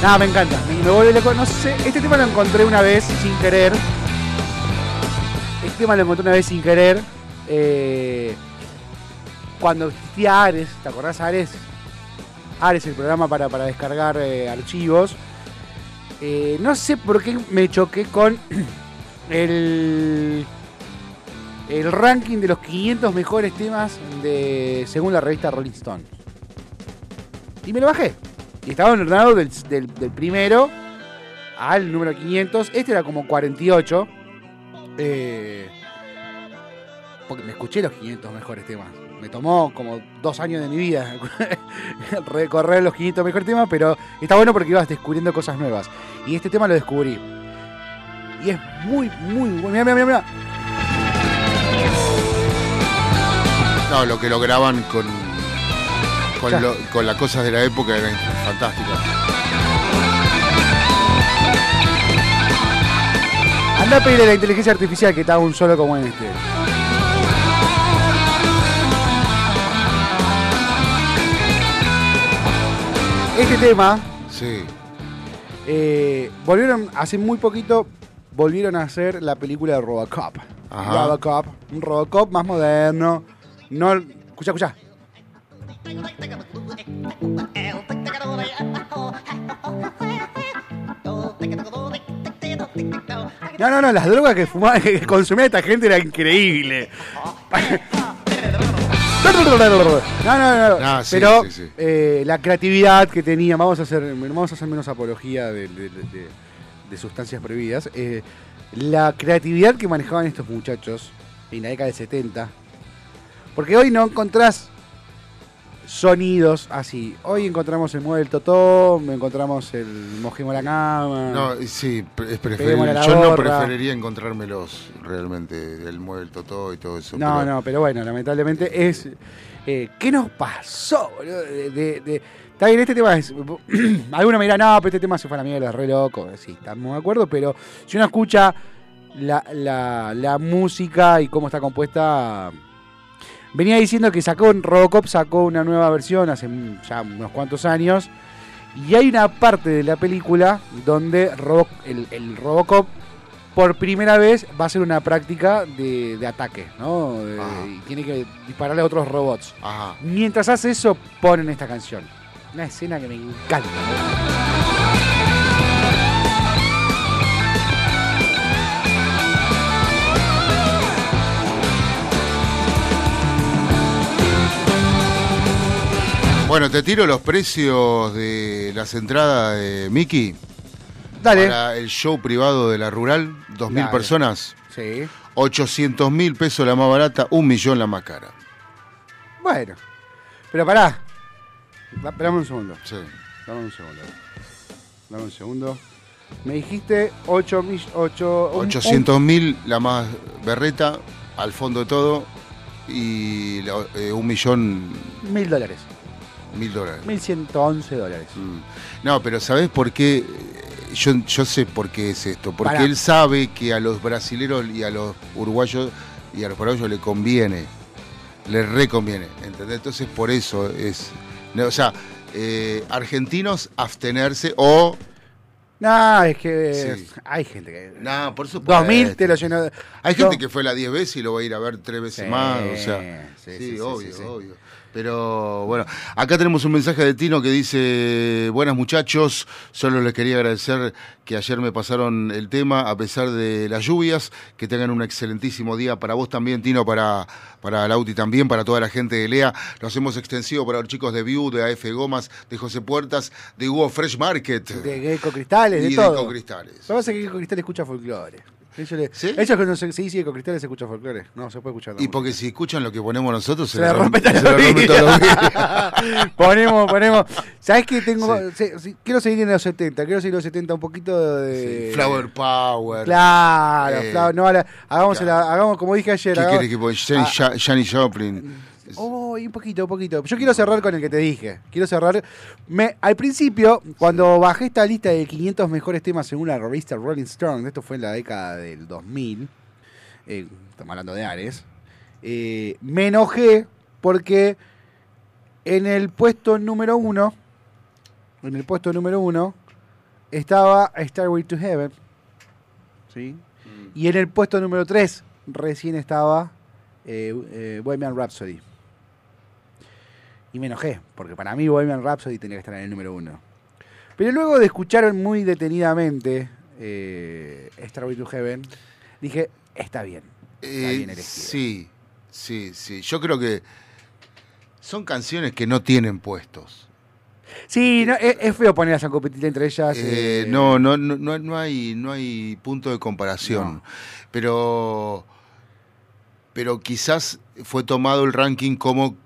Nada, me encanta. No sé, este tema lo encontré una vez sin querer. Este tema lo encontré una vez sin querer. eh, cuando existía Ares, ¿te acordás Ares? Ares, el programa para, para descargar eh, archivos. Eh, no sé por qué me choqué con (clears throat) el, el ranking de los 500 mejores temas de según la revista Rolling Stone. Y me lo bajé. Y estaba ordenado del, del, del primero al número 500. Este era como 48. Eh, porque me escuché los 500 mejores temas. Me tomó como dos años de mi vida (laughs) recorrer los 500 mejores temas, pero está bueno porque ibas descubriendo cosas nuevas. Y este tema lo descubrí. Y es muy, muy bueno. Mira, mira, mira. No, lo que lograban con, con, lo- con las cosas de la época eran fantásticas. Anda a pedirle a la inteligencia artificial que haga un solo como este. Este tema, Sí. eh, volvieron, hace muy poquito, volvieron a hacer la película de Robocop. Ajá. Robocop, un Robocop más moderno. No, escucha, escucha. No, no, no, las drogas que fumaba, (laughs) que consumía esta gente era increíble. No, no, no, Ah, sí, pero sí, sí. eh, la creatividad que tenía, vamos a hacer, vamos a hacer menos apología de, de- de- de- de sustancias prohibidas. eh, la creatividad que manejaban estos muchachos en la década del 70. Porque hoy no encontrás sonidos así. Hoy encontramos el mueble del Totó, encontramos el mojemos la cama. No, sí, es preferible. Yo no preferiría encontrármelos realmente, el mueble totó y todo eso. No, pero- no, pero bueno, lamentablemente es. eh, ¿Qué nos pasó, de- de- Está bien, este tema es. (clears throat) Algunos me dirán, no, pero este tema se fue a la mierda, es re loco. Sí, estamos de acuerdo, pero si uno escucha la, la- la música y cómo está compuesta. Venía diciendo que sacó Robocop sacó una nueva versión hace ya unos cuantos años. Y hay una parte de la película donde Robo- el, el Robocop por primera vez va a hacer una práctica de, de ataque, ¿no? Y tiene que dispararle a otros robots. Ajá. Mientras hace eso, ponen esta canción. Una escena que me encanta. Bueno, te tiro los precios de las entradas de Mickey Dale. para el show privado de la Rural, 2.000 Dale. personas, Sí. 800 mil pesos la más barata, un millón la más cara. Bueno. Pero pará. Dame un segundo. Sí. Dame un segundo. Dame un segundo. Me dijiste 8 mil... 8, 800 mil la más berreta, al fondo de todo, y la- eh, un millón Mil dólares. Mil dólares. Mil ciento once dólares. Mm. No, pero ¿sabés por qué? Yo, yo sé por qué es esto. Porque Pará. él sabe que a los brasileros y a los uruguayos y a los paraguayos le conviene. Le reconviene. ¿Entendés? Entonces por eso es. no, o sea, eh, argentinos abstenerse o. No, es que Sí. hay gente que... No, por supuesto. 2000 te lo llenó. Hay gente No. que fue la 10 veces y lo va a ir a ver tres veces Sí, más. O sea, sí, sí, sí, sí, obvio, obvio. Pero bueno, acá tenemos un mensaje de Tino que dice, buenas muchachos, solo les quería agradecer que ayer me pasaron el tema a pesar de las lluvias, que tengan un excelentísimo día para vos también, Tino, para, para Lauti también, para toda la gente de Lea. Lo hacemos extensivo para los chicos de View, de AF Gomas, de José Puertas, de Hugo Fresh Market. De Gecko Cristales, de y todo. de Ecocristales. Lo que pasa es que Gecko Cristales escucha folclore. Ellos, le, ¿Sí? ellos cuando se, se dice Gecko Cristales se escucha folclore. No, se puede escuchar. Y porque si escuchan lo que ponemos nosotros, se rompe se le rompe toda la vida. (laughs) (laughs) ponemos, ponemos. ¿Sabes qué tengo? sí, quiero seguir en los 70. Quiero seguir en los 70 un poquito de. Sí, Flower Power. Claro, Eh, Flower. No, la- hagamos, claro. la- hagamos como dije ayer. ¿Qué hagamos- quieres que ponga? Ah, Ja- Janis Joplin. Oh, un poquito, un poquito. Yo quiero cerrar con el que te dije. Quiero cerrar. Me, al principio, cuando bajé esta lista de 500 mejores temas según la revista Rolling Stone, esto fue en la década del 2000, eh, estamos hablando de Ares, eh, me enojé porque en el puesto número uno, en el puesto número uno, estaba Starway to Heaven. ¿sí? Y en el puesto número 3 recién estaba eh, eh, Bohemian Rhapsody. Y me enojé, porque para mí Bohemian Rhapsody tenía que estar en el número uno. Pero luego de escuchar muy detenidamente eh, Starway to Heaven, dije, está bien. Está Eh, bien elegido. sí, sí, sí. Yo creo que son canciones que no tienen puestos. Sí, no, es, es feo ponerlas a competir entre ellas. Eh, eh, no, no, no, no, hay, no hay punto de comparación. No. Pero, pero quizás fue tomado el ranking como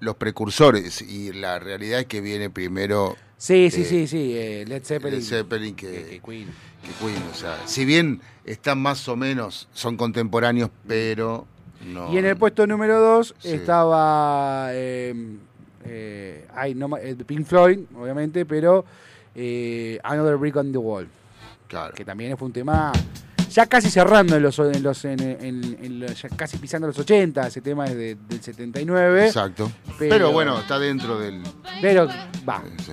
los precursores y la realidad es que viene primero Sí, sí, eh, sí, sí. eh, Led Zeppelin. Led Zeppelin que- que, que Queen. que Queen. O sea, si bien están más o menos, son contemporáneos, pero no. Y en el puesto número 2 Sí. estaba eh, eh, ay, no, Pink Floyd, obviamente, pero eh, Another Brick on the Wall, Claro. que también fue un tema ya casi cerrando en los, en los en, en- en los- ya casi pisando los 80, ese tema es de- del 79, Exacto. Pero- Pero, bueno, está dentro del. pero va. sí.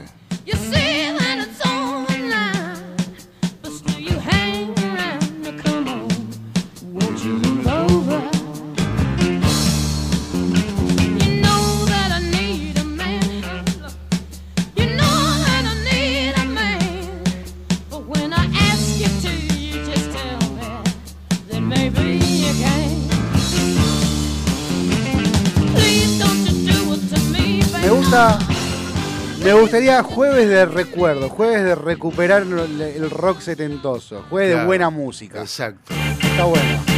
Gustaría jueves de recuerdo, jueves de recuperar el, rock setentoso, jueves de buena música. Exacto. Está bueno.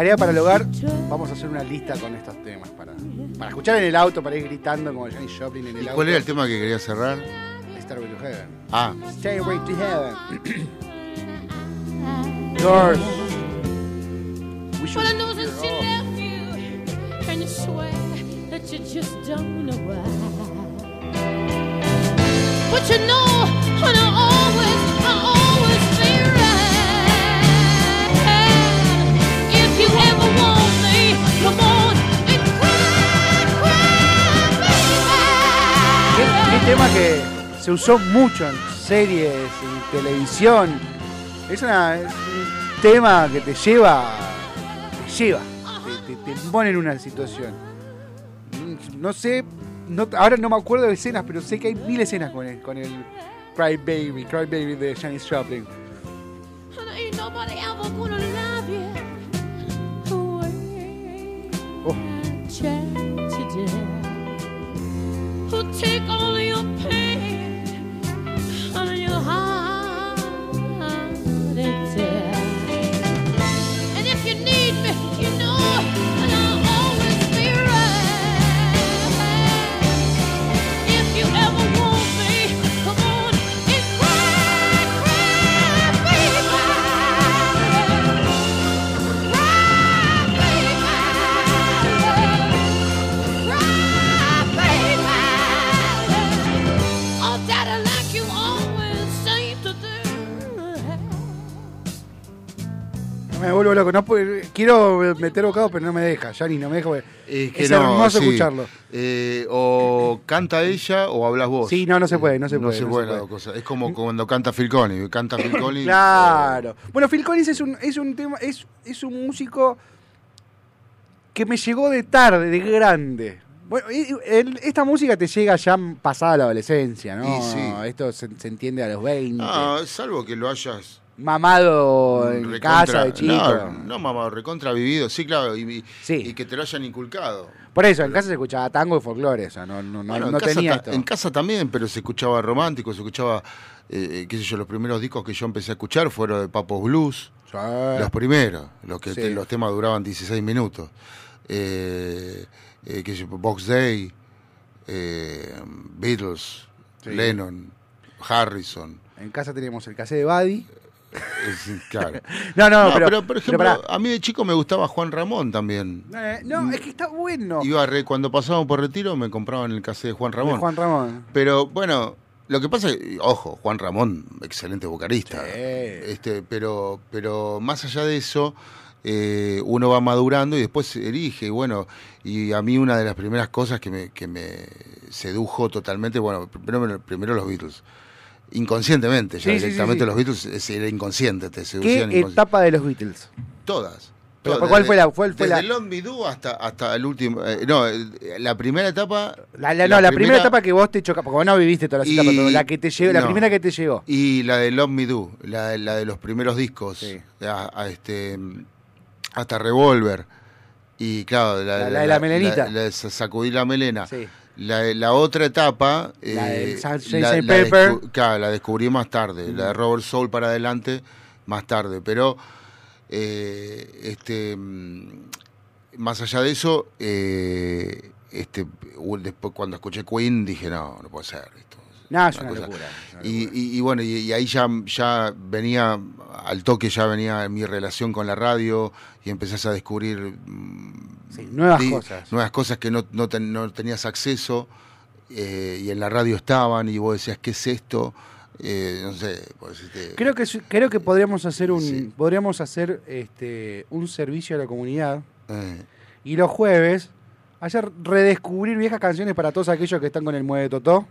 Tarea para el hogar, vamos a hacer una lista con estos temas para, para escuchar en el auto, para ir gritando como Janis Joplin en el ¿Y auto. cuál era el tema que quería cerrar? Starway to Heaven. Ah, Stairway to Heaven. (clears throat) Doors. We should Well, I know since she hear all. left you, and you swear that you just don't know why. But you know, I always, I always cry, ¿Qué, baby. qué tema que se usó mucho en series, en televisión? Es, una, es un tema que te lleva, te lleva, te, te- te pone en una situación. Mm, No sé, no- ahora no me acuerdo de escenas, pero sé que hay mil escenas con el, con el Cry Baby, Cry Baby de Janis Joplin. And take all your pain loco, no quiero meter bocado, pero no me deja, Janis no me deja. es que es no, hermoso sí. escucharlo. Eh, o canta ella o hablas vos. Sí, no, no se puede, no se puede, se no puede se puede. Es como cuando canta Phil Collins. Canta Phil Collins. Claro. Bueno, Phil Collins es un, es un tema, es, es un músico que me llegó de tarde, de grande. Bueno, esta música te llega ya pasada la adolescencia, ¿no? Sí. Esto se, se entiende a los 20. Ah, salvo que lo hayas Mamado en recontra- casa de chico. No, no mamá, recontra vivido. Sí, claro. Y, y- Sí. y que te lo hayan inculcado. Por eso, en casa se escuchaba tango y folclore, o sea, no, no, no, Bueno, en no tenía esto. En casa también, pero se escuchaba romántico, se escuchaba, eh, qué sé yo, los primeros discos que yo empecé a escuchar fueron de Papos Blues. Sí. Los primeros, los que Sí. te- los temas duraban 16 minutos. Eh, eh, yo, Box Day, eh, Beatles. Lennon, Harrison. En casa teníamos el cassette de Buddy. (laughs) Claro. No, no, No, pero, pero, por ejemplo, a mí de chico me gustaba Juan Ramón también. Eh, no, es que está bueno. Iba re- cuando pasaban por retiro me compraban el cassette de Juan Ramón. Juan Ramón. Pero bueno, lo que pasa es, ojo, Juan Ramón, excelente vocalista. Sí. Este, pero, pero más allá de eso, eh, uno va madurando y después elige. Y bueno, y a mí una de las primeras cosas que me, que me sedujo totalmente, bueno, primero, primero los Beatles. Inconscientemente, ya Sí, sí, sí, directamente sí. los Beatles es- era inconsciente, te seducían ¿Qué etapa de los Beatles? Todas. Todas, ¿cuál desde- fue la- cuál fue desde la- Long Me Do hasta, hasta el último. eh, no, la primera etapa. La, la- no, la primera, etapa que vos te chocas, porque vos no viviste todas las Y- etapas, pero la que te llegó, la primera que te llegó. Y la de Love Me Do, la, la de los primeros discos, a- a este, hasta Revolver. Y claro, la, de la melenita. Sacudí la melena. Sí. La, la otra etapa. La del eh, Pepper. claro, la descubrí más tarde. La de Robert Soul para adelante, más tarde. Pero, eh, este, mm, más allá de eso, eh, este, después cuando escuché Queen dije, no, no puede ser esto. No, es una locura. es una Y, y- y bueno, y, y ahí ya, ya venía, al toque ya venía mi relación con la radio y empezás a descubrir mm, Sí, nuevas cosas. nuevas cosas que no, no, ten- no tenías acceso eh, y en la radio estaban y vos decías, ¿qué es esto? Eh, no sé, pues, este, Creo que creo que podríamos hacer un Sí. podríamos hacer este un servicio a la comunidad eh, y los jueves hacer redescubrir viejas canciones para todos aquellos que están con el mueve totó.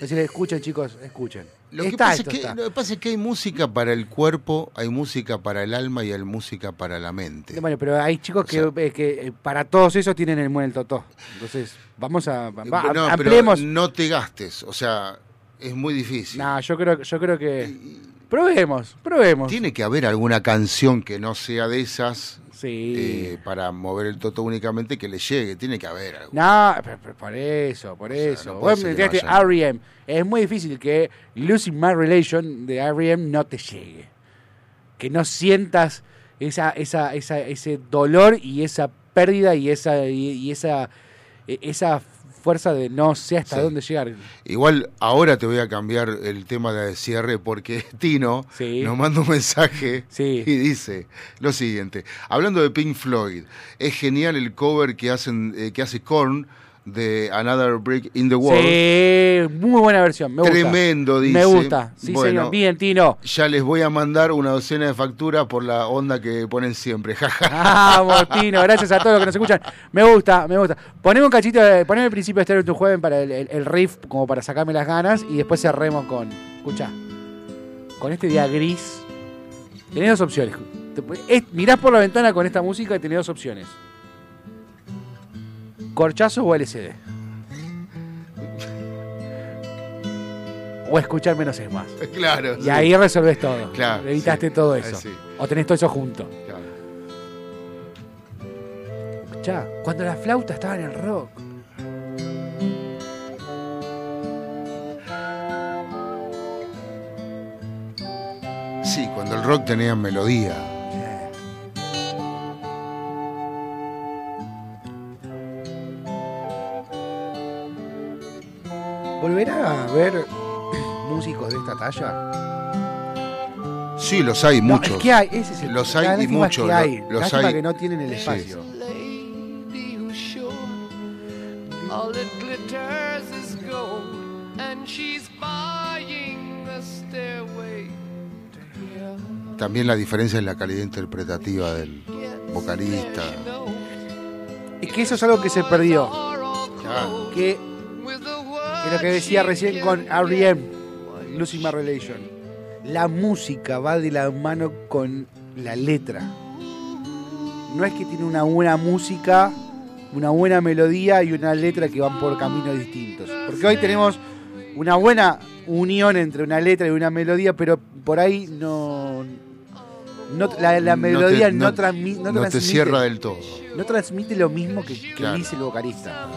Decirles, escuchen chicos, escuchen. Lo que, pasa es que, está. lo que pasa es que hay música para el cuerpo, hay música para el alma y hay música para la mente. Bueno, pero hay chicos O que, eh, que eh, para todos esos tienen el mueve totó. Entonces, vamos a va- no, pero ampliemos. no te gastes, o sea, es muy difícil. No, yo creo, yo creo que probemos, probemos. Tiene que haber alguna canción que no sea de esas Sí. eh, para mover el toto únicamente que le llegue. Tiene que haber algo. No, pero- pero por eso, por sea, eso. no Vos me que R.E.M. Es muy difícil que Losing My Relation de R.E.M. no te llegue. Que no sientas esa, esa, esa, ese dolor y esa pérdida y esa, y, y esa, e- esa fuerza de no sé hasta Sí. dónde llegar. Igual ahora te voy a cambiar el tema de cierre porque (laughs) Tino Sí. nos manda un mensaje Sí. y dice lo siguiente. Hablando de Pink Floyd, es genial el cover que hacen eh, que hace Korn de Another Brick in the Wall. Sí, muy buena versión. Me gusta. Tremendo, dice. Me gusta. Sí, Bueno. señor. Bien, Tino. Ya les voy a mandar una docena de facturas por la onda que ponen siempre. (laughs) Vamos, Tino. Gracias a todos los que nos escuchan. Me gusta, me gusta. Poneme un cachito, de, poneme el principio de Stereo tu Jueves para el, el- el riff, como para sacarme las ganas, y después cerremos con. Escucha. Con este día gris. Tenés dos opciones. Mirás por la ventana con esta música y tenés dos opciones. Corchazo o LCD. O escuchar menos es más. (laughs) claro. Y sí. ahí resolvés todo. Claro, Evitaste sí. todo eso. sí. O tenés todo eso junto. Claro. Escuchá, cuando la flauta estaba en el rock. Sí, cuando el rock tenía melodía. ¿Volverá a ver (clears throat) músicos de esta talla? Sí, los hay No, muchos. es que hay, ese es el Los hay y lástima es muchos, que hay. los hay. que no tienen el espacio. lady who's sure all that glitters is gold, and she's buying the stairway to heaven. También la diferencia en la calidad interpretativa del vocalista. Es que eso es algo que se perdió. Claro. Que es lo que decía recién con R.E.M. Losing My Relation. La música va de la mano con la letra. No es que tiene una buena música, una buena melodía y una letra que van por caminos distintos. Porque hoy tenemos una buena unión entre una letra y una melodía, pero por ahí no. no la, la No melodía te- no, no- transmi- no no te transmite- cierra del todo. no transmite lo mismo que, que Claro. dice el vocalista.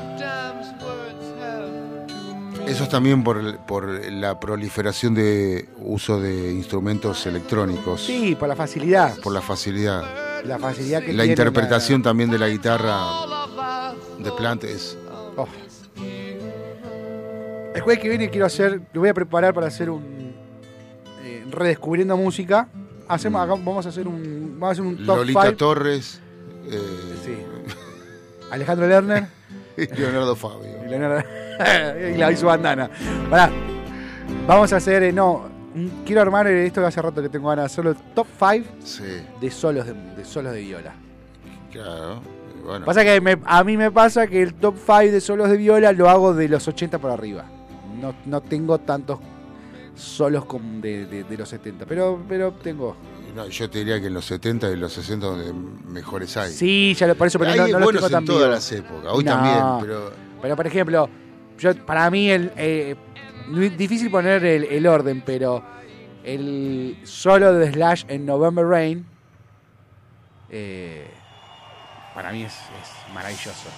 Eso es también por, por la proliferación de uso de instrumentos electrónicos. Sí, por la facilidad. Por la facilidad. La facilidad que La tiene interpretación también de la guitarra de Plant es. Oh. El jueves que viene quiero hacer, lo voy a preparar para hacer un eh, redescubriendo música. Hacemos, vamos a hacer un, vamos a hacer un top. Lolita 5. Torres eh, Sí. Alejandro Lerner (laughs) y Leonardo Fabio. y, Leonardo- (laughs) y la y su bandana. Pará. Vamos a hacer, eh, no, quiero armar eh, esto que hace rato que tengo ganas hacerlo, top 5 Sí, de solos de, de solos de viola. claro. Bueno, Pasa que me- a mí me pasa que el top 5 de solos de viola lo hago de los 80 para arriba. No, no tengo tantos solos como de, de- de los 70, pero, pero tengo. no, yo te diría que en los 70 y los 60 donde mejores hay. Sí, ya lo, por eso, pero hay no, no los tengo tan en todas vivos. las épocas. Hoy No. también, pero Pero por ejemplo, yo para mí el eh, difícil poner el, el orden, pero el solo de Slash en November Rain eh, para mí es, es maravilloso.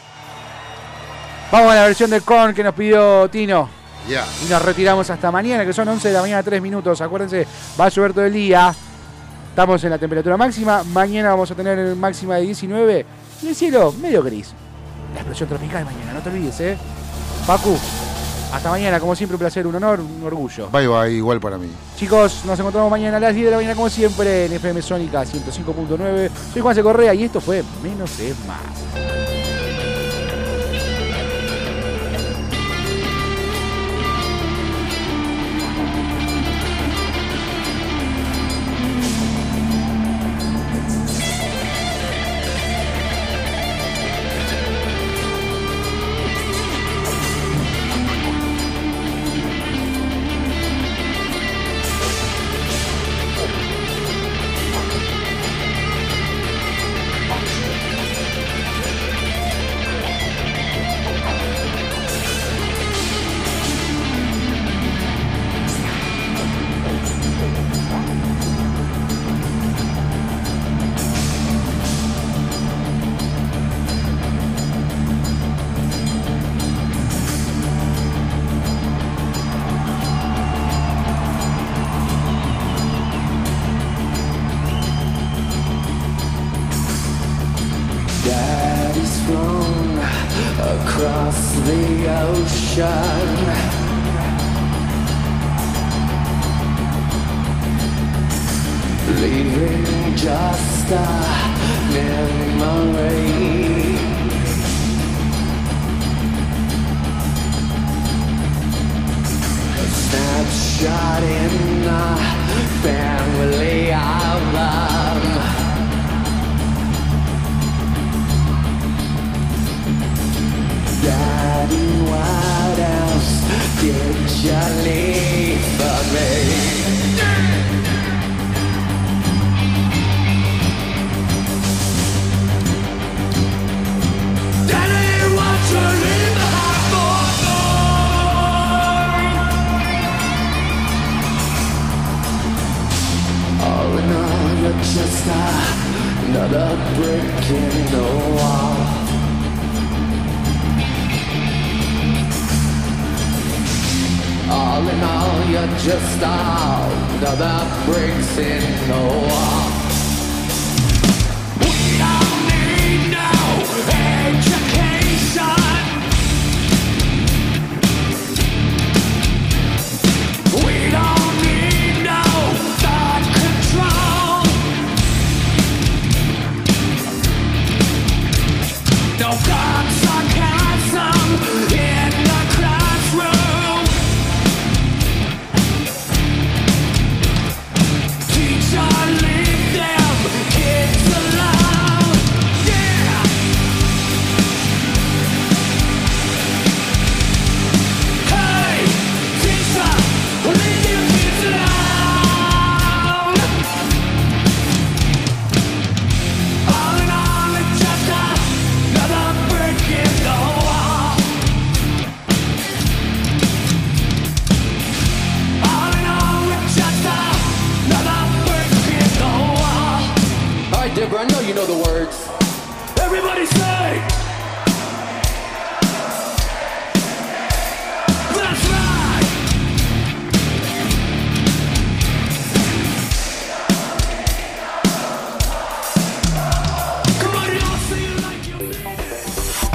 Vamos a la versión de Korn que nos pidió Tino. ya. Y nos retiramos hasta mañana, que son 11 de la mañana, 3 minutos. Acuérdense, va a llover todo el día. Estamos en la temperatura máxima. Mañana vamos a tener máxima de 19. Y el cielo medio gris. La explosión tropical mañana, no te olvides, ¿eh? Pacu, hasta mañana, como siempre, un placer, un honor, un orgullo. Bye bye, igual para mí. Chicos, nos encontramos mañana a las 10 de la mañana, como siempre, en FM Sónica 105.9. Soy Juan C. Correa y esto fue Menos es Más.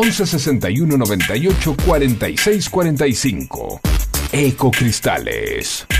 11 61 98 46 45. Ecocristales.